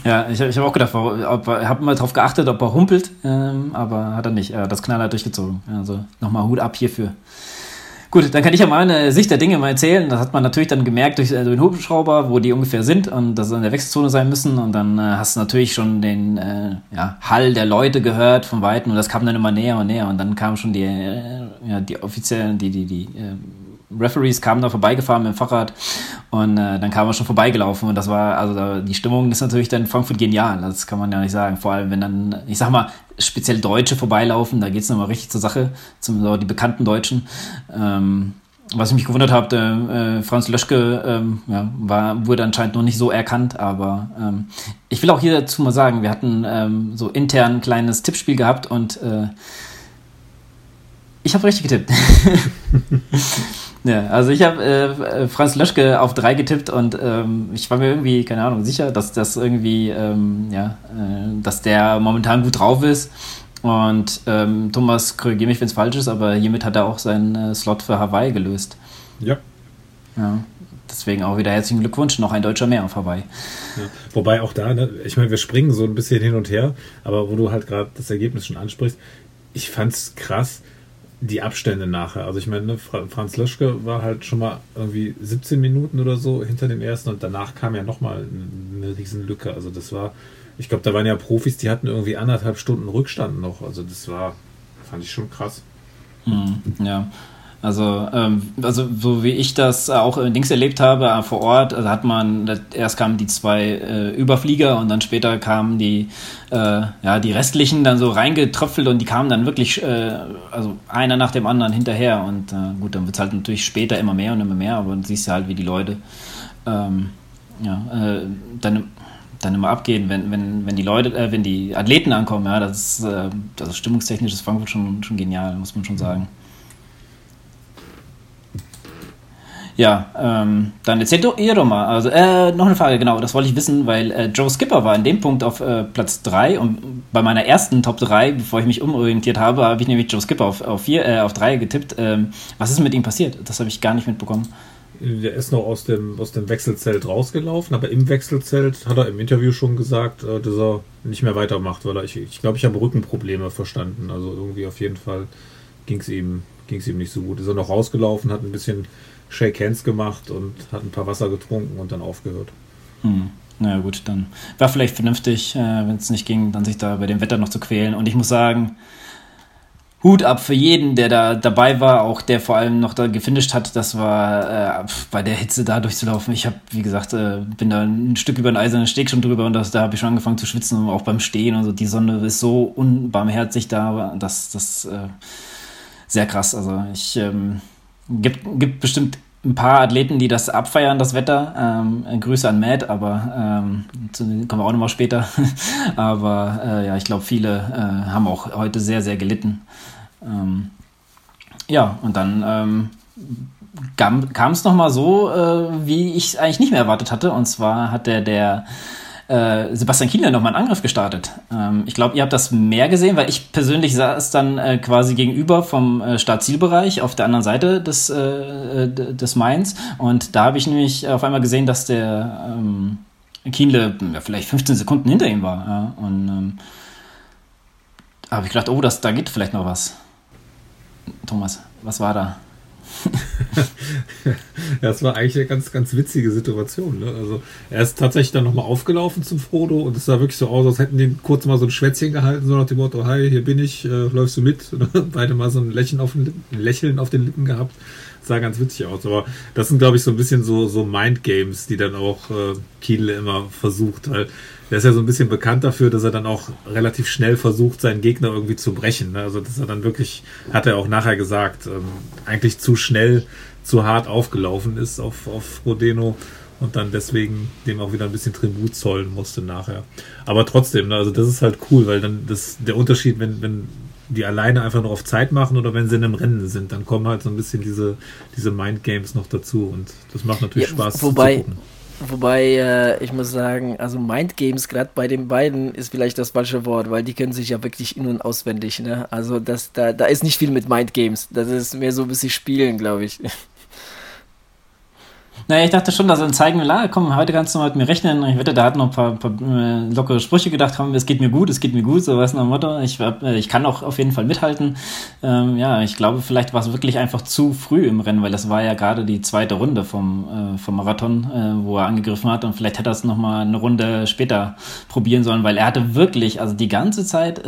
Ja, ich, ich habe auch gedacht, habe mal darauf geachtet, ob er humpelt, ähm, aber hat er nicht. Hat das knallhart durchgezogen. Also nochmal Hut ab hierfür. Gut, dann kann ich ja mal eine Sicht der Dinge mal erzählen. Das hat man natürlich dann gemerkt durch äh, den Hubschrauber, wo die ungefähr sind und dass sie in der Wechselzone sein müssen. Und dann äh, hast du natürlich schon den äh, ja, Hall der Leute gehört von Weitem und das kam dann immer näher und näher. Und dann kamen schon die, äh, ja, die offiziellen, die, die, die äh, Referees kamen da vorbeigefahren mit dem Fahrrad und äh, dann kamen wir schon vorbeigelaufen und das war, also die Stimmung ist natürlich dann in Frankfurt genial, das kann man ja nicht sagen. Vor allem, wenn dann, ich sag mal, speziell Deutsche vorbeilaufen, da geht es nochmal richtig zur Sache, zum, so die bekannten Deutschen. Ähm, was ich mich gewundert habe, äh, Franz Löschke ähm, ja, war, wurde anscheinend noch nicht so erkannt, aber ähm, ich will auch hier dazu mal sagen, wir hatten ähm, so intern ein kleines Tippspiel gehabt und äh, ich habe richtig getippt. Ja, also ich habe äh, Franz Löschke auf drei getippt und ähm, ich war mir irgendwie, keine Ahnung, sicher, dass das irgendwie, ähm, ja, äh, dass der momentan gut drauf ist. Und ähm, Thomas, korrigiere mich, wenn es falsch ist, aber hiermit hat er auch seinen äh, Slot für Hawaii gelöst. Ja. Ja. Deswegen auch wieder herzlichen Glückwunsch, noch ein Deutscher mehr auf Hawaii. Ja. Wobei auch da, ne, ich meine, wir springen so ein bisschen hin und her, aber wo du halt gerade das Ergebnis schon ansprichst, ich fand es krass, die Abstände nachher. Also ich meine, ne, Franz Löschke war halt schon mal irgendwie 17 Minuten oder so hinter dem ersten und danach kam ja nochmal eine riesen Lücke. Also das war, ich glaube, da waren ja Profis, die hatten irgendwie anderthalb Stunden Rückstand noch. Also das war, fand ich schon krass. Mhm, ja. Also, ähm, also so wie ich das auch in Dings erlebt habe äh, vor Ort, also hat man erst kamen die zwei äh, Überflieger und dann später kamen die äh, ja die restlichen dann so reingetröpfelt und die kamen dann wirklich äh, also einer nach dem anderen hinterher und äh, gut dann wird es halt natürlich später immer mehr und immer mehr, aber dann siehst du halt wie die Leute ähm, ja äh, dann dann immer abgehen, wenn, wenn, wenn die Leute, äh, wenn die Athleten ankommen, ja, das ist, äh, das stimmungstechnisch ist Frankfurt schon, schon genial, muss man schon sagen. Ja, ähm, dann erzählt doch ihr doch mal. Also, äh, noch eine Frage, genau, das wollte ich wissen, weil äh, Joe Skipper war in dem Punkt auf äh, Platz 3 und bei meiner ersten Top 3, bevor ich mich umorientiert habe, habe ich nämlich Joe Skipper auf, auf, vier, äh, 3 getippt. Ähm, was ist mit ihm passiert? Das habe ich gar nicht mitbekommen. Der ist noch aus dem, aus dem Wechselzelt rausgelaufen, aber im Wechselzelt hat er im Interview schon gesagt, äh, dass er nicht mehr weitermacht, weil er, ich, ich glaube, ich habe Rückenprobleme verstanden. Also irgendwie auf jeden Fall ging es ihm, ihm nicht so gut. Ist er noch rausgelaufen, hat ein bisschen Shake Hands gemacht und hat ein paar Wasser getrunken und dann aufgehört. Hm. Na gut, dann war vielleicht vernünftig, äh, wenn es nicht ging, dann sich da bei dem Wetter noch zu quälen. Und ich muss sagen, Hut ab für jeden, der da dabei war, auch der vor allem noch da gefinisht hat. Das war äh, bei der Hitze da durchzulaufen. Ich habe, wie gesagt, äh, bin da ein Stück über den eisernen Steg schon drüber und das, da habe ich schon angefangen zu schwitzen, auch beim Stehen und so. Die Sonne ist so unbarmherzig da, das das äh, sehr krass. Also ich ähm, Gibt, gibt bestimmt ein paar Athleten, die das abfeiern, das Wetter. Ähm, Grüße an Matt, aber ähm, kommen wir auch nochmal später. aber äh, ja, ich glaube, viele äh, haben auch heute sehr, sehr gelitten. Ähm, ja, und dann ähm, kam es nochmal so, äh, wie ich es eigentlich nicht mehr erwartet hatte. Und zwar hat der, der äh, Sebastian Kienle nochmal einen Angriff gestartet. Ähm, ich glaube, ihr habt das mehr gesehen, weil ich persönlich saß dann äh, quasi gegenüber vom äh, Startzielbereich auf der anderen Seite des, äh, des Mainz. Und da habe ich nämlich auf einmal gesehen, dass der ähm, Kienle ja, vielleicht 15 Sekunden hinter ihm war. Ja? Und ähm, habe ich gedacht, oh, das, da geht vielleicht noch was. Thomas, was war da? das war eigentlich eine ganz, ganz witzige Situation. Ne? Also er ist tatsächlich dann nochmal aufgelaufen zum Frodo und es sah wirklich so aus, als hätten die kurz mal so ein Schwätzchen gehalten, so nach dem Motto, hi, hier bin ich, äh, läufst du mit? Beide mal so ein Lächeln auf, den, ein Lächeln auf den Lippen gehabt. Sah ganz witzig aus. Aber das sind, glaube ich, so ein bisschen so, so Mind-Games, die dann auch äh, Kienle immer versucht, weil der ist ja so ein bisschen bekannt dafür, dass er dann auch relativ schnell versucht, seinen Gegner irgendwie zu brechen. Ne? Also, dass er dann wirklich, hat er auch nachher gesagt, ähm, eigentlich zu schnell, zu hart aufgelaufen ist auf, auf Rodeno und dann deswegen dem auch wieder ein bisschen Tribut zollen musste nachher. Aber trotzdem, ne? also das ist halt cool, weil dann das, der Unterschied, wenn, wenn die alleine einfach nur auf Zeit machen oder wenn sie in einem Rennen sind, dann kommen halt so ein bisschen diese, diese Mind Games noch dazu und das macht natürlich ja, Spaß wobei, Wobei, äh, ich muss sagen, also Mindgames, gerade bei den beiden, ist vielleicht das falsche Wort, weil die können sich ja wirklich in- und auswendig, ne? Also das, da, da ist nicht viel mit Mindgames. Das ist mehr so ein bisschen Spielen, glaube ich. Naja, ich dachte schon, dass er zeigen will, ah, komm, heute kannst du mal mit mir rechnen. Ich wette, da hat noch ein paar, paar äh, lockere Sprüche gedacht, komm, es geht mir gut, es geht mir gut, so was nach dem Motto. Ich, äh, ich kann auch auf jeden Fall mithalten. Ähm, ja, ich glaube, vielleicht war es wirklich einfach zu früh im Rennen, weil das war ja gerade die zweite Runde vom, äh, vom Marathon, äh, wo er angegriffen hat und vielleicht hätte er es nochmal eine Runde später probieren sollen, weil er hatte wirklich, also die ganze Zeit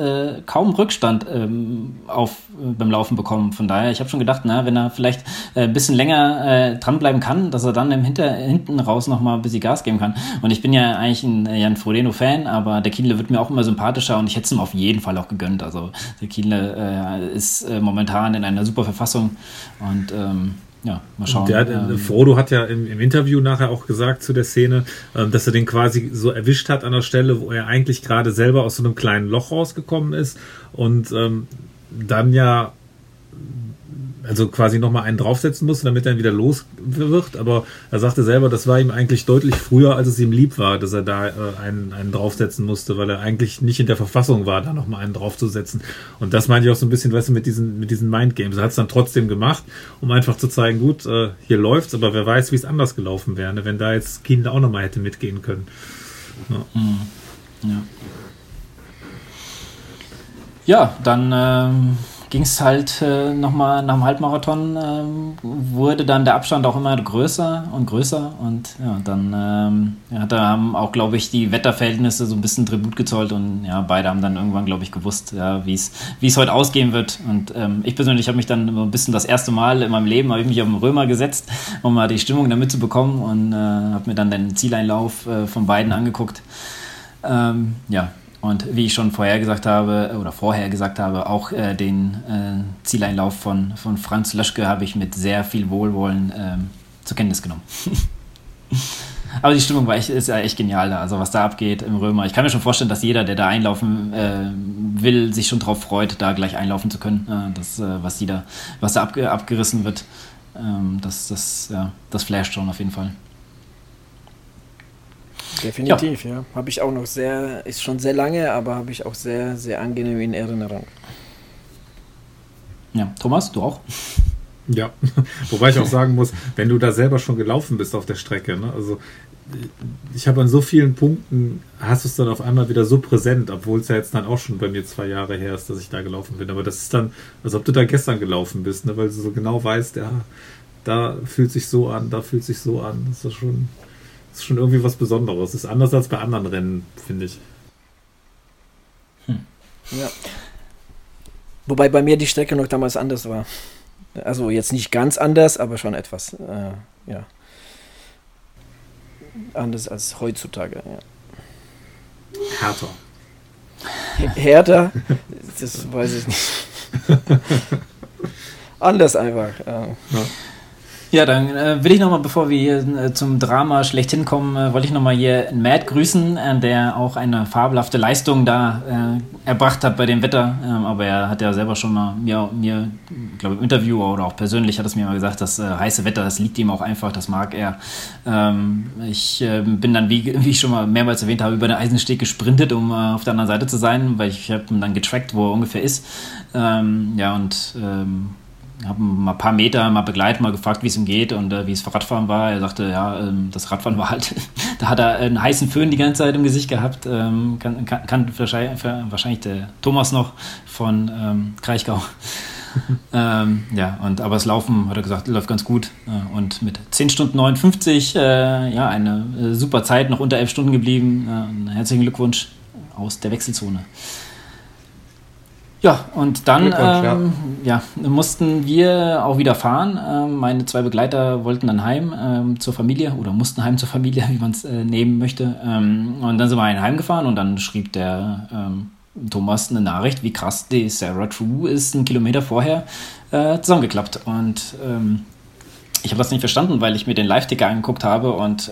kaum Rückstand ähm, auf, beim Laufen bekommen. Von daher, ich habe schon gedacht, na, wenn er vielleicht ein bisschen länger dranbleiben kann, dass er dann im Hinter, hinten raus nochmal ein bisschen Gas geben kann. Und ich bin ja eigentlich ein Jan Frodeno-Fan, aber der Kienle wird mir auch immer sympathischer und ich hätte es ihm auf jeden Fall auch gegönnt. Also der Kienle äh, ist äh, momentan in einer super Verfassung und ähm, ja, mal schauen. Der, ähm, Frodo hat ja im, im, Interview nachher auch gesagt zu der Szene, ähm, dass er den quasi so erwischt hat an der Stelle, wo er eigentlich gerade selber aus so einem kleinen Loch rausgekommen ist und ähm, dann ja also quasi nochmal einen draufsetzen musste, damit er wieder los wird. Aber er sagte selber, das war ihm eigentlich deutlich früher, als es ihm lieb war, dass er da äh, einen, einen draufsetzen musste, weil er eigentlich nicht in der Verfassung war, da nochmal einen draufzusetzen. Und das meinte ich auch so ein bisschen, weißt du, mit diesen, mit diesen Mindgames. Er hat es dann trotzdem gemacht, um einfach zu zeigen, gut, äh, hier läuft's, aber wer weiß, wie es anders gelaufen wäre, ne? wenn da jetzt Kinder auch nochmal hätte mitgehen können. Ja. Mhm. ja. Ja, dann ähm, ging es halt äh, nochmal nach dem Halbmarathon, ähm, wurde dann der Abstand auch immer größer und größer und ja, dann ähm, ja, da haben auch, glaube ich, die Wetterverhältnisse so ein bisschen Tribut gezollt und ja, beide haben dann irgendwann, glaube ich, gewusst, ja, wie es heute ausgehen wird und ähm, ich persönlich habe mich dann ein bisschen das erste Mal in meinem Leben, habe ich mich auf den Römer gesetzt, um mal die Stimmung damit zu bekommen und äh, habe mir dann den Zieleinlauf äh, von beiden angeguckt. Ähm, ja, und wie ich schon vorher gesagt habe, oder vorher gesagt habe, auch äh, den äh, Zieleinlauf von, von Franz Löschke habe ich mit sehr viel Wohlwollen ähm, zur Kenntnis genommen. Aber die Stimmung war echt, ist ja echt genial da. Also was da abgeht im Römer. Ich kann mir schon vorstellen, dass jeder, der da einlaufen äh, will, sich schon darauf freut, da gleich einlaufen zu können. Das, äh, was, die da, was da abge abgerissen wird, ähm, das, das, ja, das flasht schon auf jeden Fall. Definitiv, ja. ja. Habe ich auch noch sehr, ist schon sehr lange, aber habe ich auch sehr, sehr angenehm in Erinnerung. Ja, Thomas, du auch? Ja, wobei ich auch sagen muss, wenn du da selber schon gelaufen bist auf der Strecke, ne, also ich habe an so vielen Punkten, hast du es dann auf einmal wieder so präsent, obwohl es ja jetzt dann auch schon bei mir zwei Jahre her ist, dass ich da gelaufen bin. Aber das ist dann, als ob du da gestern gelaufen bist, ne, weil du so genau weißt, ja, da fühlt sich so an, da fühlt sich so an. Das ist schon, ist schon irgendwie was Besonderes. Ist anders als bei anderen Rennen, finde ich. Hm. Ja. Wobei bei mir die Strecke noch damals anders war. Also jetzt nicht ganz anders, aber schon etwas, äh, ja. Anders als heutzutage, ja. Härter. Härter? Das weiß ich nicht. anders einfach. Äh. Ja. Ja, dann äh, will ich nochmal, bevor wir hier äh, zum Drama schlechthin kommen, äh, wollte ich nochmal hier Matt grüßen, äh, der auch eine fabelhafte Leistung da äh, erbracht hat bei dem Wetter. Ähm, aber er hat ja selber schon mal mir, mir glaube im Interview oder auch persönlich hat es mir mal gesagt, das äh, heiße Wetter, das liegt ihm auch einfach, das mag er. Ähm, ich bin dann, wie, wie ich schon mal mehrmals erwähnt habe, über den Eisensteg gesprintet, um auf der anderen Seite zu sein, weil ich habe dann getrackt, wo er ungefähr ist. Ähm, ja, und ähm, habe mal ein paar Meter mal begleitet, mal gefragt, wie es ihm geht und äh, wie es für Radfahren war. Er sagte, ja, ähm, das Radfahren war halt, da hat er einen heißen Föhn die ganze Zeit im Gesicht gehabt. Ähm, kann, kann, kann wahrscheinlich, wahrscheinlich, der Thomas noch von ähm, Kraichgau. ähm, ja, und aber das Laufen, hat er gesagt, läuft ganz gut. Äh, und mit 10 Stunden 59, äh, ja, eine äh, super Zeit, noch unter 11 Stunden geblieben. Äh, herzlichen Glückwunsch aus der Wechselzone. Ja, und dann ähm, ja. ja. mussten wir auch wieder fahren. Ähm, meine zwei Begleiter wollten dann heim ähm, zur Familie oder mussten heim zur Familie, wie man es äh, nehmen möchte. Ähm, und dann sind wir heimgefahren und dann schrieb der ähm, Thomas eine Nachricht, wie krass die Sarah True ist, einen Kilometer vorher äh, zusammengeklappt. Und ähm, ich habe das nicht verstanden, weil ich mir den Live-Ticker angeguckt habe und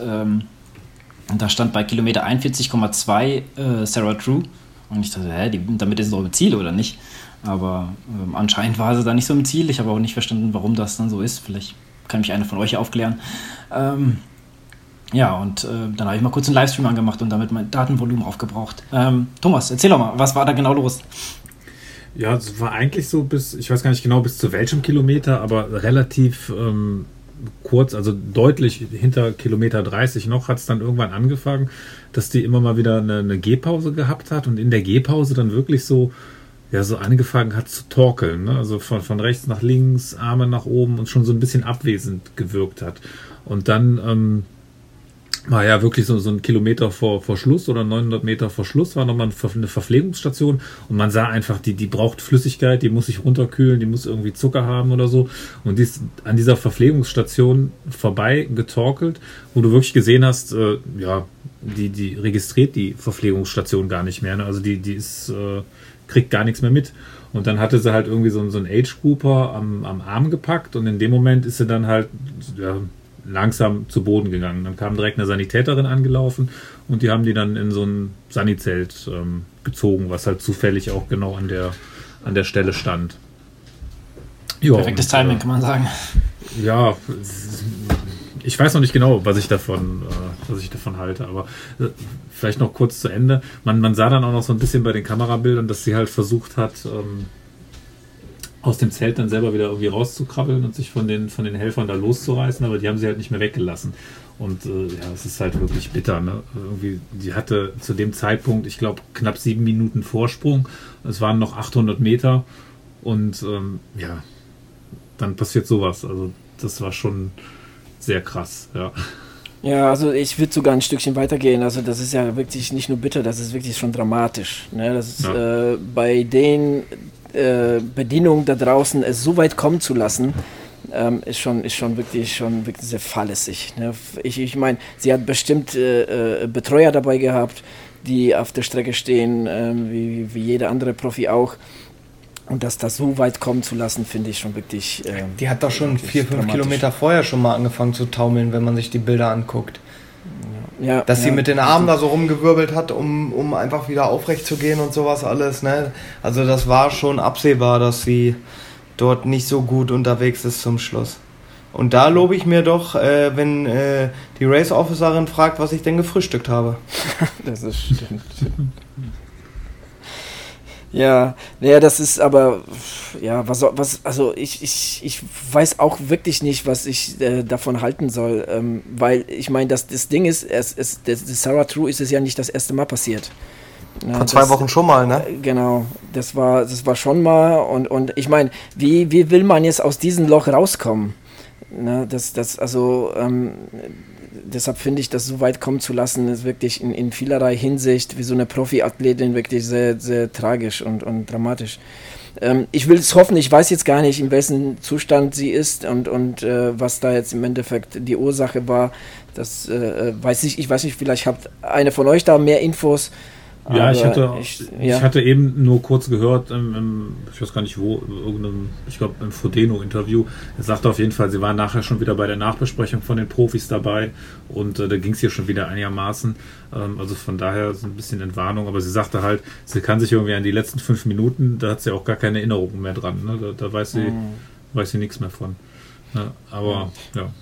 da stand bei Kilometer 41,2 äh, Sarah True. Und ich dachte, hä, die, damit ist es doch im Ziel oder nicht? Aber ähm, anscheinend war sie da nicht so im Ziel. Ich habe auch nicht verstanden, warum das dann so ist. Vielleicht kann mich einer von euch aufklären. Ähm, Ja, und äh, dann habe ich mal kurz einen Livestream angemacht und damit mein Datenvolumen aufgebraucht. Ähm, Thomas, erzähl doch mal, was war da genau los? Ja, es war eigentlich so bis, ich weiß gar nicht genau bis zu welchem Kilometer, aber relativ ähm, kurz, also deutlich hinter Kilometer 30 noch, hat es dann irgendwann angefangen, dass die immer mal wieder eine, eine Gehpause gehabt hat und in der Gehpause dann wirklich so, ja, so angefangen hat zu torkeln, ne? also von, von rechts nach links, Arme nach oben und schon so ein bisschen abwesend gewirkt hat. Und dann ähm, war ja wirklich so, so ein Kilometer vor, vor Schluss oder 900 Meter vor Schluss war nochmal eine Verpflegungsstation und man sah einfach, die, die braucht Flüssigkeit, die muss sich runterkühlen, die muss irgendwie Zucker haben oder so und die ist an dieser Verpflegungsstation vorbei getorkelt, wo du wirklich gesehen hast, äh, ja, die, die registriert die Verpflegungsstation gar nicht mehr, ne? also die, die ist, äh, kriegt gar nichts mehr mit. Und dann hatte sie halt irgendwie so, so einen Age Grouper am, am Arm gepackt und in dem Moment ist sie dann halt ja, langsam zu Boden gegangen. Dann kam direkt eine Sanitäterin angelaufen und die haben die dann in so ein Sanizelt ähm, gezogen, was halt zufällig auch genau an der, an der Stelle stand. Jo, Perfektes und, Timing, äh, kann man sagen. Ja, ich weiß noch nicht genau, was ich davon, äh, was ich davon halte, aber äh, vielleicht noch kurz zu Ende. Man, man sah dann auch noch so ein bisschen bei den Kamerabildern, dass sie halt versucht hat, ähm, aus dem Zelt dann selber wieder irgendwie rauszukrabbeln und sich von den, von den Helfern da loszureißen, aber die haben sie halt nicht mehr weggelassen. Und äh, ja, es ist halt wirklich bitter. Ne? Irgendwie, die hatte zu dem Zeitpunkt, ich glaube, knapp sieben Minuten Vorsprung. Es waren noch 800 Meter und ähm, ja, dann passiert sowas. Also das war schon sehr krass, ja. Ja, also ich würde sogar ein Stückchen weitergehen. Also das ist ja wirklich nicht nur bitter, das ist wirklich schon dramatisch. Ne? Das ist ja. äh, bei den äh, Bedienung da draußen es so weit kommen zu lassen, ähm, ist, schon, ist schon wirklich schon wirklich sehr fahrlässig. Ne? Ich, ich meine, sie hat bestimmt äh, äh, Betreuer dabei gehabt, die auf der Strecke stehen, äh, wie, wie jeder andere Profi auch. Und dass das so weit kommen zu lassen, finde ich schon wirklich. Äh, die hat doch schon vier, fünf Kilometer vorher schon mal angefangen zu taumeln, wenn man sich die Bilder anguckt. Ja, dass ja, sie mit den Armen da so rumgewirbelt hat, um, um einfach wieder aufrecht zu gehen und sowas alles. Ne? Also das war schon absehbar, dass sie dort nicht so gut unterwegs ist zum Schluss. Und da lobe ich mir doch, äh, wenn äh, die Race Officerin fragt, was ich denn gefrühstückt habe. das ist stimmt. Ja, naja, das ist aber, ja, was, was also ich, ich, ich weiß auch wirklich nicht, was ich äh, davon halten soll, ähm, weil ich meine, das, das Ding ist, es, es, das, das Sarah True ist es ja nicht das erste Mal passiert. Ja, Vor zwei das, Wochen schon mal, ne? Äh, genau, das war, das war schon mal und, und ich meine, wie, wie will man jetzt aus diesem Loch rauskommen? Ne, das, das, also, ähm, deshalb finde ich, das so weit kommen zu lassen, ist wirklich in, in vielerlei Hinsicht wie so eine Profiathletin wirklich sehr, sehr tragisch und, und dramatisch. Ähm, ich will es hoffen, ich weiß jetzt gar nicht, in welchem Zustand sie ist und, und äh, was da jetzt im Endeffekt die Ursache war. Das äh, weiß ich, ich weiß nicht, vielleicht habt eine von euch da mehr Infos. Ja, ich hatte, ich, ja. ich, hatte eben nur kurz gehört, im, im, ich weiß gar nicht wo, irgendeinem, ich glaube im Frodeno-Interview, er sagte auf jeden Fall, sie waren nachher schon wieder bei der Nachbesprechung von den Profis dabei und äh, da ging es hier schon wieder einigermaßen. Ähm, also von daher so ein bisschen Entwarnung, aber sie sagte halt, sie kann sich irgendwie an die letzten fünf Minuten, da hat sie auch gar keine Erinnerungen mehr dran. Ne? Da, da, weiß sie, mhm. weiß sie nichts mehr von. Ja, aber ja. ja.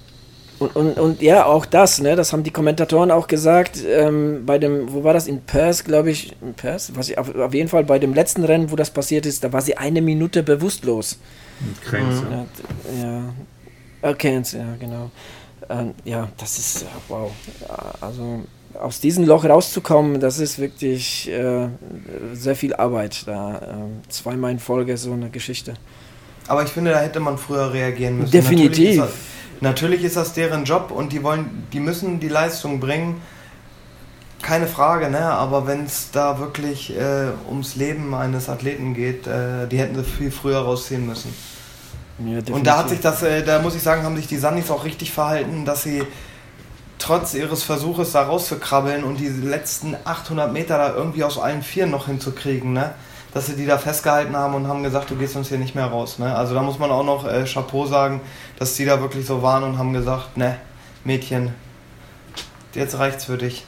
Und, und, und ja, auch das, ne, das haben die Kommentatoren auch gesagt, ähm, bei dem, wo war das, in Perth, glaube ich, in Perth, was ich, auf, auf, jeden Fall bei dem letzten Rennen, wo das passiert ist, da war sie eine Minute bewusstlos. Kranks, ja. Ja, okay, ja, genau. Ähm, ja, das ist, wow. Also aus diesem Loch rauszukommen, das ist wirklich äh, sehr viel Arbeit. Da äh, zweimal in Folge so eine Geschichte. Aber ich finde, da hätte man früher reagieren müssen. Definitiv. Natürlich ist das deren Job und die wollen, die müssen die Leistung bringen. Keine Frage, ne? Aber wenn es da wirklich äh, ums Leben eines Athleten geht, äh, die hätten sie viel früher rausziehen müssen. Ja, und da hat sich das, äh, da muss ich sagen, haben sich die Sandys auch richtig verhalten, dass sie trotz ihres Versuches da rauszukrabbeln und die letzten 800 Meter da irgendwie aus allen Vieren noch hinzukriegen, ne? Dass sie die da festgehalten haben und haben gesagt, du gehst uns hier nicht mehr raus. Ne? Also da muss man auch noch äh, Chapeau sagen, dass die da wirklich so waren und haben gesagt, ne, Mädchen, jetzt reicht's für dich.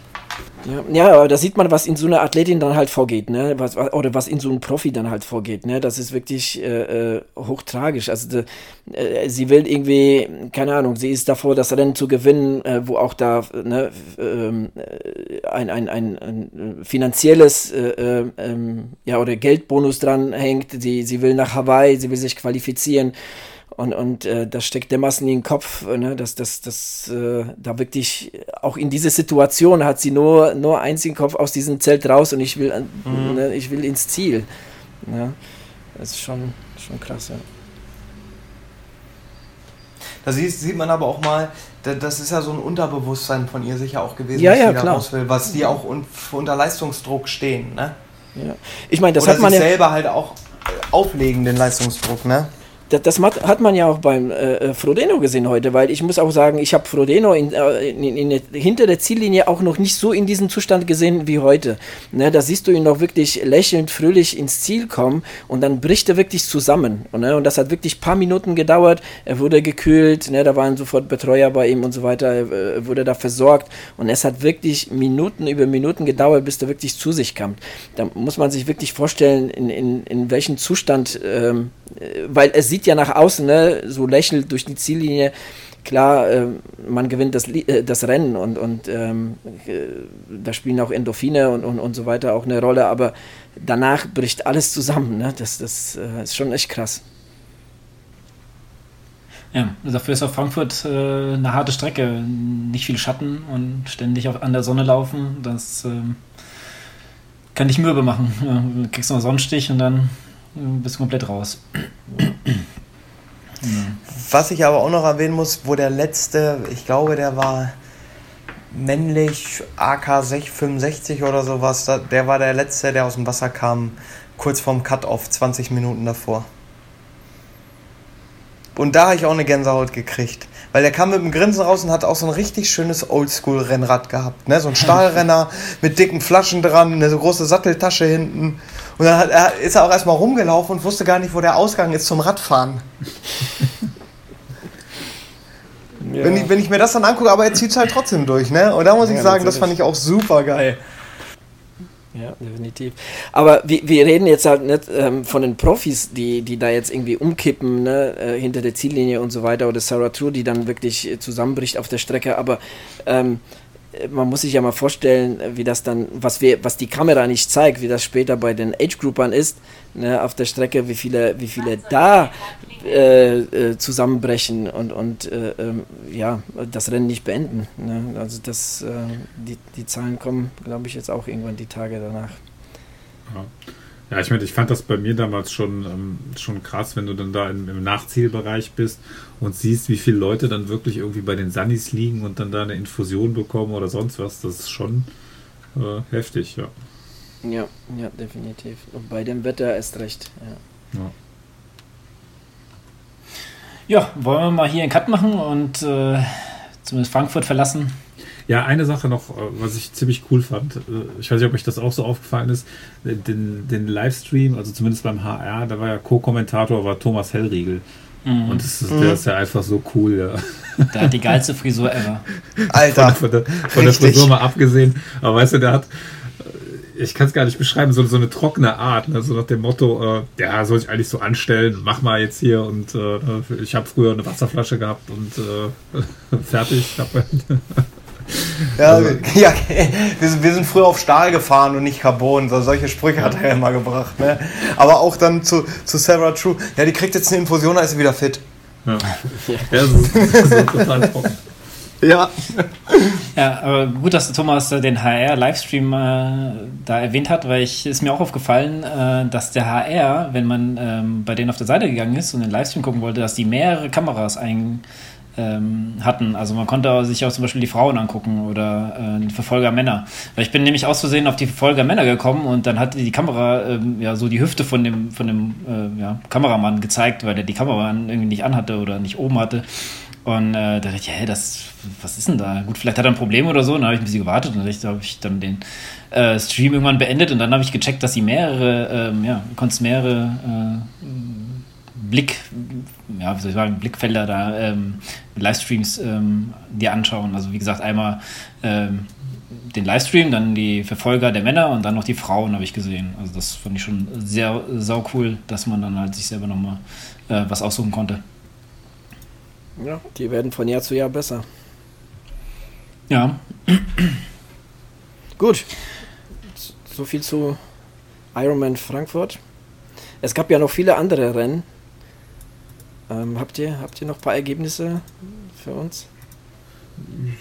Ja, ja, aber da sieht man, was in so einer Athletin dann halt vorgeht, ne? Was, oder was in so einem Profi dann halt vorgeht, ne? Das ist wirklich äh, äh hochtragisch. Also de, äh, sie will irgendwie, keine Ahnung, sie ist davor, das Rennen zu gewinnen, äh, wo auch da ne, ähm, äh, ein, ein, ein, ein finanzielles äh, ähm, ja, oder Geldbonus dran hängt. Sie, sie will nach Hawaii, sie will sich qualifizieren. Und, und äh, das steckt dermaßen in den Kopf, ne, dass das, das, äh, da wirklich, auch in dieser Situation hat sie nur, nur einzigen Kopf aus diesem Zelt raus und ich will, mhm. ne, ich will ins Ziel. Ja, das ist schon, schon krass, ja. Da sieht, sieht man aber auch mal, das ist ja so ein Unterbewusstsein von ihr sicher auch gewesen, ja, ja, klar. will, was die auch unter Leistungsdruck stehen, ne? Ja. Ich meine, das Oder hat man ja selber halt auch auflegen, den Leistungsdruck, ne? Das, das, hat man ja auch beim äh, äh, Frodeno gesehen heute, weil ich muss auch sagen, ich habe Frodeno in, äh, in, in, in, hinter der Ziellinie auch noch nicht so in diesem Zustand gesehen wie heute. Ne, da siehst du ihn noch wirklich lächelnd, fröhlich ins Ziel kommen und dann bricht er wirklich zusammen. Und, ne, und das hat wirklich ein paar Minuten gedauert. Er wurde gekühlt, ne, da waren sofort Betreuer bei ihm und so weiter, er wurde da versorgt und es hat wirklich Minuten über Minuten gedauert, bis er wirklich zu sich kam. Da muss man sich wirklich vorstellen, in, welchem Zustand, ähm, äh, weil er sieht sieht ja nach außen, ne, so lächelt durch die Ziellinie. Klar, äh, man gewinnt das, äh, das Rennen und, und ähm, äh, da spielen auch Endorphine und, und, und so weiter auch eine Rolle, aber danach bricht alles zusammen. Ne? Das, das äh, ist schon echt krass. Ja, dafür ist auch Frankfurt äh, eine harte Strecke. Nicht viel Schatten und ständig auf, an der Sonne laufen. Das ähm, kann dich mürbe machen. Du kriegst noch einen Sonnenstich und dann bist du komplett raus. Was ich aber auch noch erwähnen muss, wo der letzte, ich glaube, der war männlich AK 65 oder sowas, der war der letzte, der aus dem Wasser kam, kurz vorm Cut-Off, 20 Minuten davor. Und da habe ich auch eine Gänsehaut gekriegt. Weil der kam mit dem Grinsen raus und hat auch so ein richtig schönes Oldschool-Rennrad gehabt. Ne? So ein Stahlrenner mit dicken Flaschen dran, eine so große Satteltasche hinten. Und dann hat, er, ist er auch erstmal rumgelaufen und wusste gar nicht, wo der Ausgang ist zum Radfahren. ja. wenn, ich, wenn ich mir das dann angucke, aber er zieht es halt trotzdem durch. Ne? Und da muss ja, ich sagen, das fand ich auch super geil. Ja, definitiv. Aber wir, wir reden jetzt halt nicht ähm, von den Profis, die, die da jetzt irgendwie umkippen, ne, äh, hinter der Ziellinie und so weiter, oder Sarah True, die dann wirklich äh, zusammenbricht auf der Strecke, aber ähm, man muss sich ja mal vorstellen, wie das dann, was wir, was die Kamera nicht zeigt, wie das später bei den Age-Groupern ist, ne, auf der Strecke, wie viele, wie viele da äh, äh, zusammenbrechen und, und äh, ähm, ja, das Rennen nicht beenden. Ne? Also das, äh, die, die Zahlen kommen, glaube ich, jetzt auch irgendwann die Tage danach. Ja. Ja, ich meine, ich fand das bei mir damals schon, ähm, schon krass, wenn du dann da im, im, Nachzielbereich bist und siehst, wie viele Leute dann wirklich irgendwie bei den Sunnis liegen und dann da eine Infusion bekommen oder sonst was. Das ist schon äh, heftig, ja. Ja, ja, definitiv. Und bei dem Wetter erst recht, ja. ja. Ja, wollen wir mal hier einen Cut machen und äh, zumindest Frankfurt verlassen? Ja, eine Sache noch, äh, was ich ziemlich cool fand. Äh, ich weiß nicht, ob euch das auch so aufgefallen ist. Den, den Livestream, also zumindest beim HR, da war ja Co-Kommentator, war Thomas Hellriegel. Mhm. Und das ist, der ist ja einfach so cool, ja. Der hat die geilste Frisur ever. Alter. Von, der, von der Frisur mal abgesehen. Aber weißt du, der hat, ich kann es gar nicht beschreiben, so, so eine trockene Art, ne? so nach dem Motto, äh, ja, soll ich eigentlich so anstellen, mach mal jetzt hier und äh, ich habe früher eine Wasserflasche gehabt und äh, fertig. Ja, also, ja wir, sind, wir sind früher auf Stahl gefahren und nicht Carbon. So, solche Sprüche hat er ja immer gebracht. Ne? Aber auch dann zu, zu Sarah True. Ja, die kriegt jetzt eine Infusion, da ist sie wieder fit. Ja, ja so, so total trocken. Ja. Ja, aber gut, dass Thomas den HR-Livestream äh, da erwähnt hat, weil ich ist mir auch aufgefallen, äh, dass der HR, wenn man ähm, bei denen auf der Seite gegangen ist und den Livestream gucken wollte, dass die mehrere Kameras ein, ähm, hatten. Also man konnte sich auch zum Beispiel die Frauen angucken oder äh, die Verfolger Männer. Weil ich bin nämlich aus Versehen auf die Verfolger Männer gekommen und dann hat die Kamera ähm, ja so die Hüfte von dem, von dem äh, ja, Kameramann gezeigt, weil der die Kamera irgendwie nicht anhatte oder nicht oben hatte. Und äh, da dachte ich, hä, das, was ist denn da? Gut, vielleicht hat er ein Problem oder so. Und dann habe ich ein bisschen gewartet und dann habe ich dann den äh, Stream irgendwann beendet und dann habe ich gecheckt, dass sie mehrere, ähm, ja, konntest mehrere äh, Blick, ja, wie soll ich sagen, Blickfelder da, ähm, Livestreams ähm, dir anschauen. Also wie gesagt, einmal ähm, den Livestream, dann die Verfolger der Männer und dann noch die Frauen habe ich gesehen. Also das fand ich schon sehr sau cool, dass man dann halt sich selber nochmal äh, was aussuchen konnte. Ja, die werden von Jahr zu Jahr besser. Ja. Gut. So viel zu Ironman Frankfurt. Es gab ja noch viele andere Rennen. Ähm, habt, ihr, habt ihr noch ein paar Ergebnisse für uns?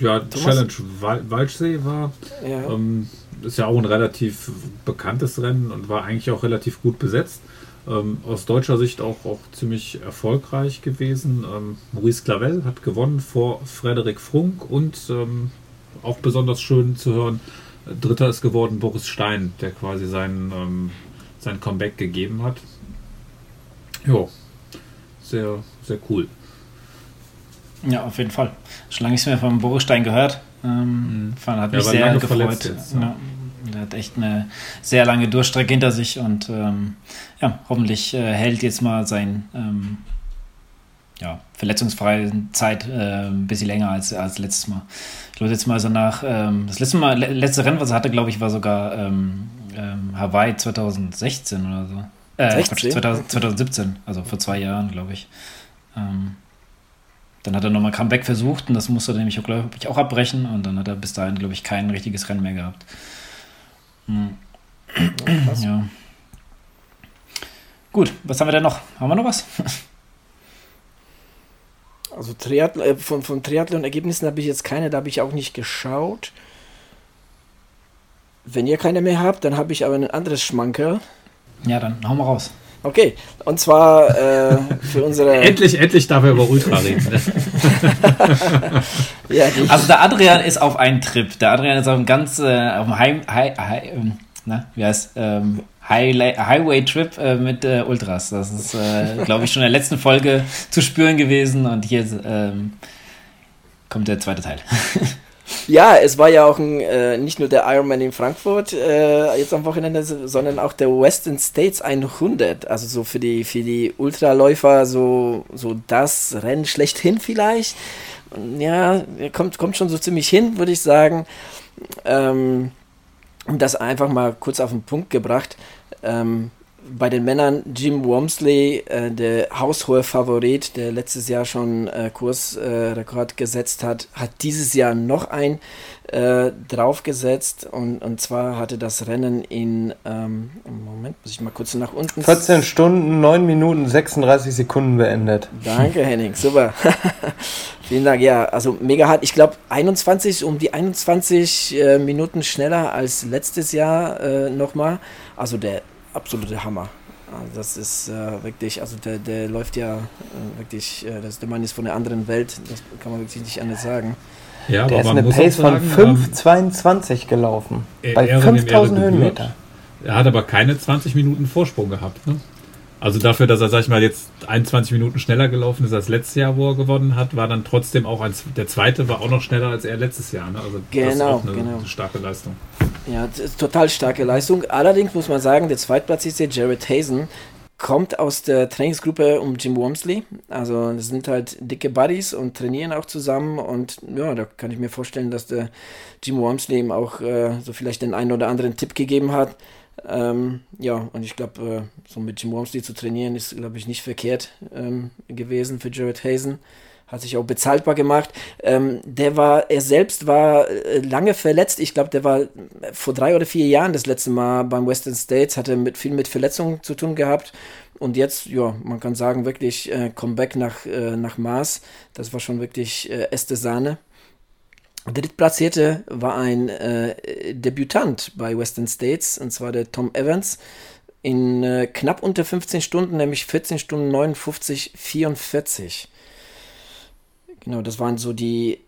Ja, Thomas? Challenge Wal Waldsee war. Ja. Ähm, ist ja auch ein relativ bekanntes Rennen und war eigentlich auch relativ gut besetzt. Ähm, aus deutscher Sicht auch, auch ziemlich erfolgreich gewesen. Ähm, Maurice Clavel hat gewonnen vor Frederik Frunk und ähm, auch besonders schön zu hören, Dritter ist geworden Boris Stein, der quasi sein, ähm, sein Comeback gegeben hat. Ja, sehr, sehr cool. Ja, auf jeden Fall. Schon lange nichts mehr von Boris Stein gehört. Ähm, mhm. Hat mich ja, sehr gefreut. Jetzt, ja. Ja, der hat echt eine sehr lange Durchstrecke hinter sich und ähm, ja, hoffentlich äh, hält jetzt mal sein ähm, ja, verletzungsfreie Zeit äh, ein bisschen länger als, als letztes Mal. Ich glaube jetzt mal so nach, ähm, das letzte Mal, letzte Rennen, was er hatte, glaube ich, war sogar ähm, ähm, Hawaii 2016 oder so. Äh, Quatsch, 2000, 2017, also vor zwei Jahren, glaube ich. Ähm, dann hat er nochmal Comeback versucht und das musste er nämlich, glaube ich, auch abbrechen und dann hat er bis dahin, glaube ich, kein richtiges Rennen mehr gehabt. Hm. Ja, ja. Gut, was haben wir denn noch? Haben wir noch was? Also Triathlon, äh, von, von Triathlon-Ergebnissen habe ich jetzt keine, da habe ich auch nicht geschaut. Wenn ihr keine mehr habt, dann habe ich aber ein anderes Schmankerl. Ja, dann hauen wir raus. Okay, und zwar äh, für unsere. endlich, endlich darf er über Ultra reden. ja, also der Adrian ist auf einen Trip. Der Adrian ist auf einem ganz, äh, auf einem Heim, High, High, ähm, na, wie heißt, ähm, Highway-Trip äh, mit äh, Ultras. Das ist, äh, glaube ich, schon in der letzten Folge zu spüren gewesen und hier ähm, kommt der zweite Teil. Ja, es war ja auch ein, äh, nicht nur der Ironman in Frankfurt äh, jetzt am Wochenende, sondern auch der Western States 100. Also so für die, für die Ultraläufer so, so das Rennen schlechthin vielleicht. Ja, kommt, kommt schon so ziemlich hin, würde ich sagen. Ähm, das einfach mal kurz auf den Punkt gebracht. Ähm, bei den Männern Jim Wormsley, äh, der haushohe Favorit, der letztes Jahr schon äh, Kursrekord äh, gesetzt hat, hat dieses Jahr noch ein äh, draufgesetzt und, und zwar hatte das Rennen in, ähm, Moment, muss ich mal kurz nach unten. 14 Stunden, 9 Minuten, 36 Sekunden beendet. Danke, Henning, super. Vielen Dank, ja, also mega hart. Ich glaube, 21, um die 21 äh, Minuten schneller als letztes Jahr äh, nochmal. Also der absolute Hammer. Also das ist äh, wirklich, also der, der läuft ja äh, wirklich, äh, das, der Mann ist von einer anderen Welt, das kann man wirklich nicht anders sagen. Ja, der ist eine Pace von 5,22 ähm, gelaufen. bei 5000 Höhenmeter. Er hat aber keine 20 Minuten Vorsprung gehabt. Ne? Also dafür, dass er, sag ich mal, jetzt 21 Minuten schneller gelaufen ist als letztes Jahr, wo er gewonnen hat, war dann trotzdem auch ein, der zweite war auch noch schneller als er letztes Jahr. Ne? Also genau, das ist auch eine, genau. starke Leistung. Ja, total starke Leistung. Allerdings muss man sagen, der zweitplatzierte Jared Hazen kommt aus der Trainingsgruppe um Jim Wormsley. Also das sind halt dicke Buddies und trainieren auch zusammen. Und ja, da kann ich mir vorstellen, dass der Jim Wormsley ihm auch äh, so vielleicht den einen oder anderen Tipp gegeben hat. Ähm, ja, und ich glaube, äh, so mit Jim Wormsley zu trainieren ist, glaube ich, nicht verkehrt ähm, gewesen für Jared Hazen hat sich auch bezahlbar gemacht. Ähm, der war, er selbst war äh, lange verletzt. Ich glaube, der war vor drei oder vier Jahren das letzte Mal beim Western States, hatte mit, viel mit Verletzungen zu tun gehabt. Und jetzt, ja, man kann sagen, wirklich äh, Comeback nach, äh, nach Mars. Das war schon wirklich äh, Äste Sahne. Drittplatzierte war ein äh, Debütant bei Western States, und zwar der Tom Evans in äh, knapp unter 15 Stunden, nämlich 14 Stunden 59, 44. Genau, das waren so die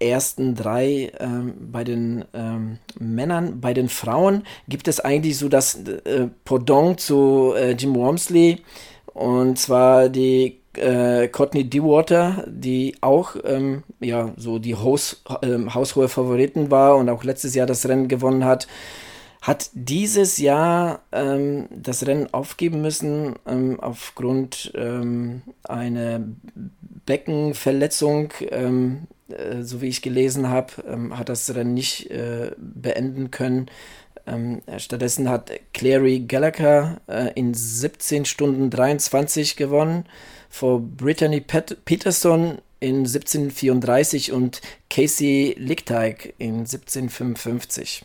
ersten drei ähm, bei den ähm, Männern. Bei den Frauen gibt es eigentlich so das äh, Pendant zu äh, Jim Wormsley und zwar die äh, Courtney Dewater, die auch ähm, ja so die Haus, ähm, haushohe Favoriten war und auch letztes Jahr das Rennen gewonnen hat hat dieses Jahr ähm, das Rennen aufgeben müssen ähm, aufgrund ähm, einer Beckenverletzung. Ähm, äh, so wie ich gelesen habe, hat das Rennen nicht äh, beenden können. Ähm, stattdessen hat Clary Gallagher äh, in 17 Stunden 23 gewonnen, vor Brittany Pet Peterson in 1734 und Casey Lichtteig in 1755.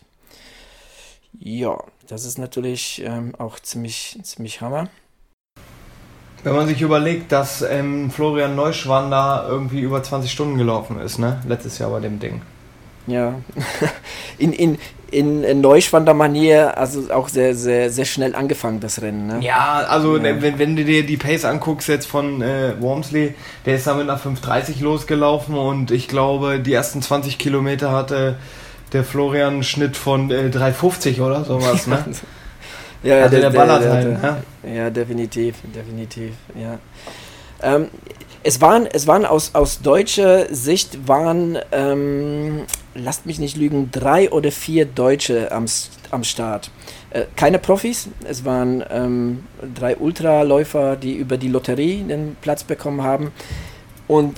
Ja, das ist natürlich ähm, auch ziemlich, ziemlich Hammer. Wenn man sich überlegt, dass ähm, Florian Neuschwander irgendwie über 20 Stunden gelaufen ist, ne? Letztes Jahr bei dem Ding. Ja, in, in, in Neuschwander-Manier, also auch sehr, sehr, sehr schnell angefangen, das Rennen. Ne? Ja, also ja. Wenn, wenn du dir die Pace anguckst jetzt von äh, Wormsley, der ist da mit einer 5.30 losgelaufen und ich glaube, die ersten 20 Kilometer hatte der Florian einen Schnitt von äh, 3,50 oder sowas, ne? ja, also der, der ballert der, halt, der, ne? Ja, definitiv, definitiv, ja. Ähm, es waren, es waren aus, aus deutscher Sicht waren, ähm, lasst mich nicht lügen, drei oder vier Deutsche am, am Start. Äh, keine Profis, es waren ähm, drei Ultraläufer, die über die Lotterie den Platz bekommen haben. Und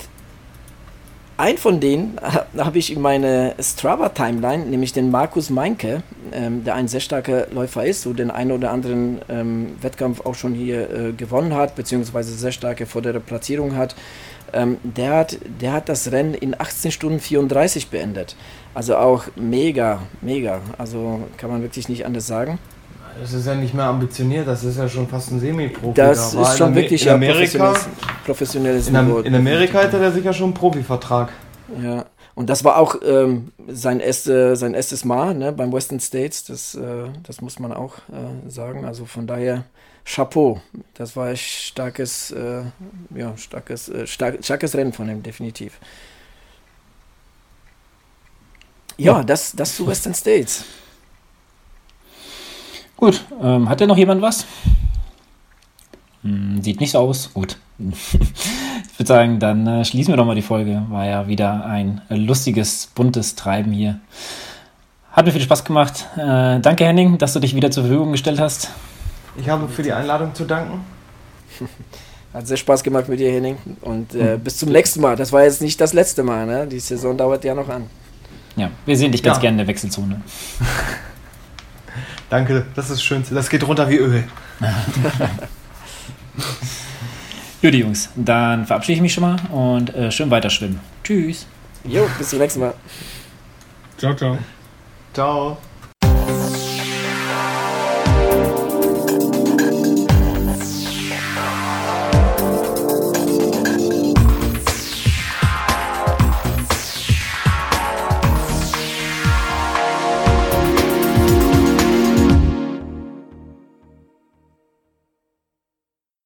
ein von denen habe ich in meine Strava-Timeline, nämlich den Markus Meinke, ähm, der ein sehr starker Läufer ist, so den einen oder anderen ähm, Wettkampf auch schon hier äh, gewonnen hat, beziehungsweise sehr starke vordere Platzierung hat. Ähm, der, hat der hat das Rennen in 18 Stunden 34 beendet. Also auch mega, mega. Also kann man wirklich nicht anders sagen. Das ist ja nicht mehr ambitioniert, das ist ja schon fast ein Semi-Profi. Das da ist schon wirklich in Amerika, professionelles, in, Niveau. In Amerika hätte er sicher schon einen Profivertrag. Ja, und das war auch ähm, sein, erste, sein erstes Mal ne, beim Western States, das, äh, das muss man auch äh, sagen. Also von daher Chapeau, das war ein starkes, äh, ja, starkes, äh, stark, starkes Rennen von ihm, definitiv. Ja, ja. Das, das zu Western States. Gut, ähm, hat denn noch jemand was? Hm, sieht nicht so aus. Gut. ich würde sagen, dann äh, schließen wir doch mal die Folge. War ja wieder ein lustiges, buntes Treiben hier. Hat mir viel Spaß gemacht. Äh, danke, Henning, dass du dich wieder zur Verfügung gestellt hast. Ich habe für die Einladung zu danken. Hat sehr Spaß gemacht mit dir, Henning. Und äh, hm. bis zum nächsten Mal. Das war jetzt nicht das letzte Mal. Ne? Die Saison dauert ja noch an. Ja, wir sehen dich ganz ja. gerne in der Wechselzone. Danke, das ist schön. Das geht runter wie Öl. Gut, Jungs, dann verabschiede ich mich schon mal und äh, schön weiter schwimmen. Tschüss. Jo, bis zum nächsten Mal. Ciao, ciao. Ciao.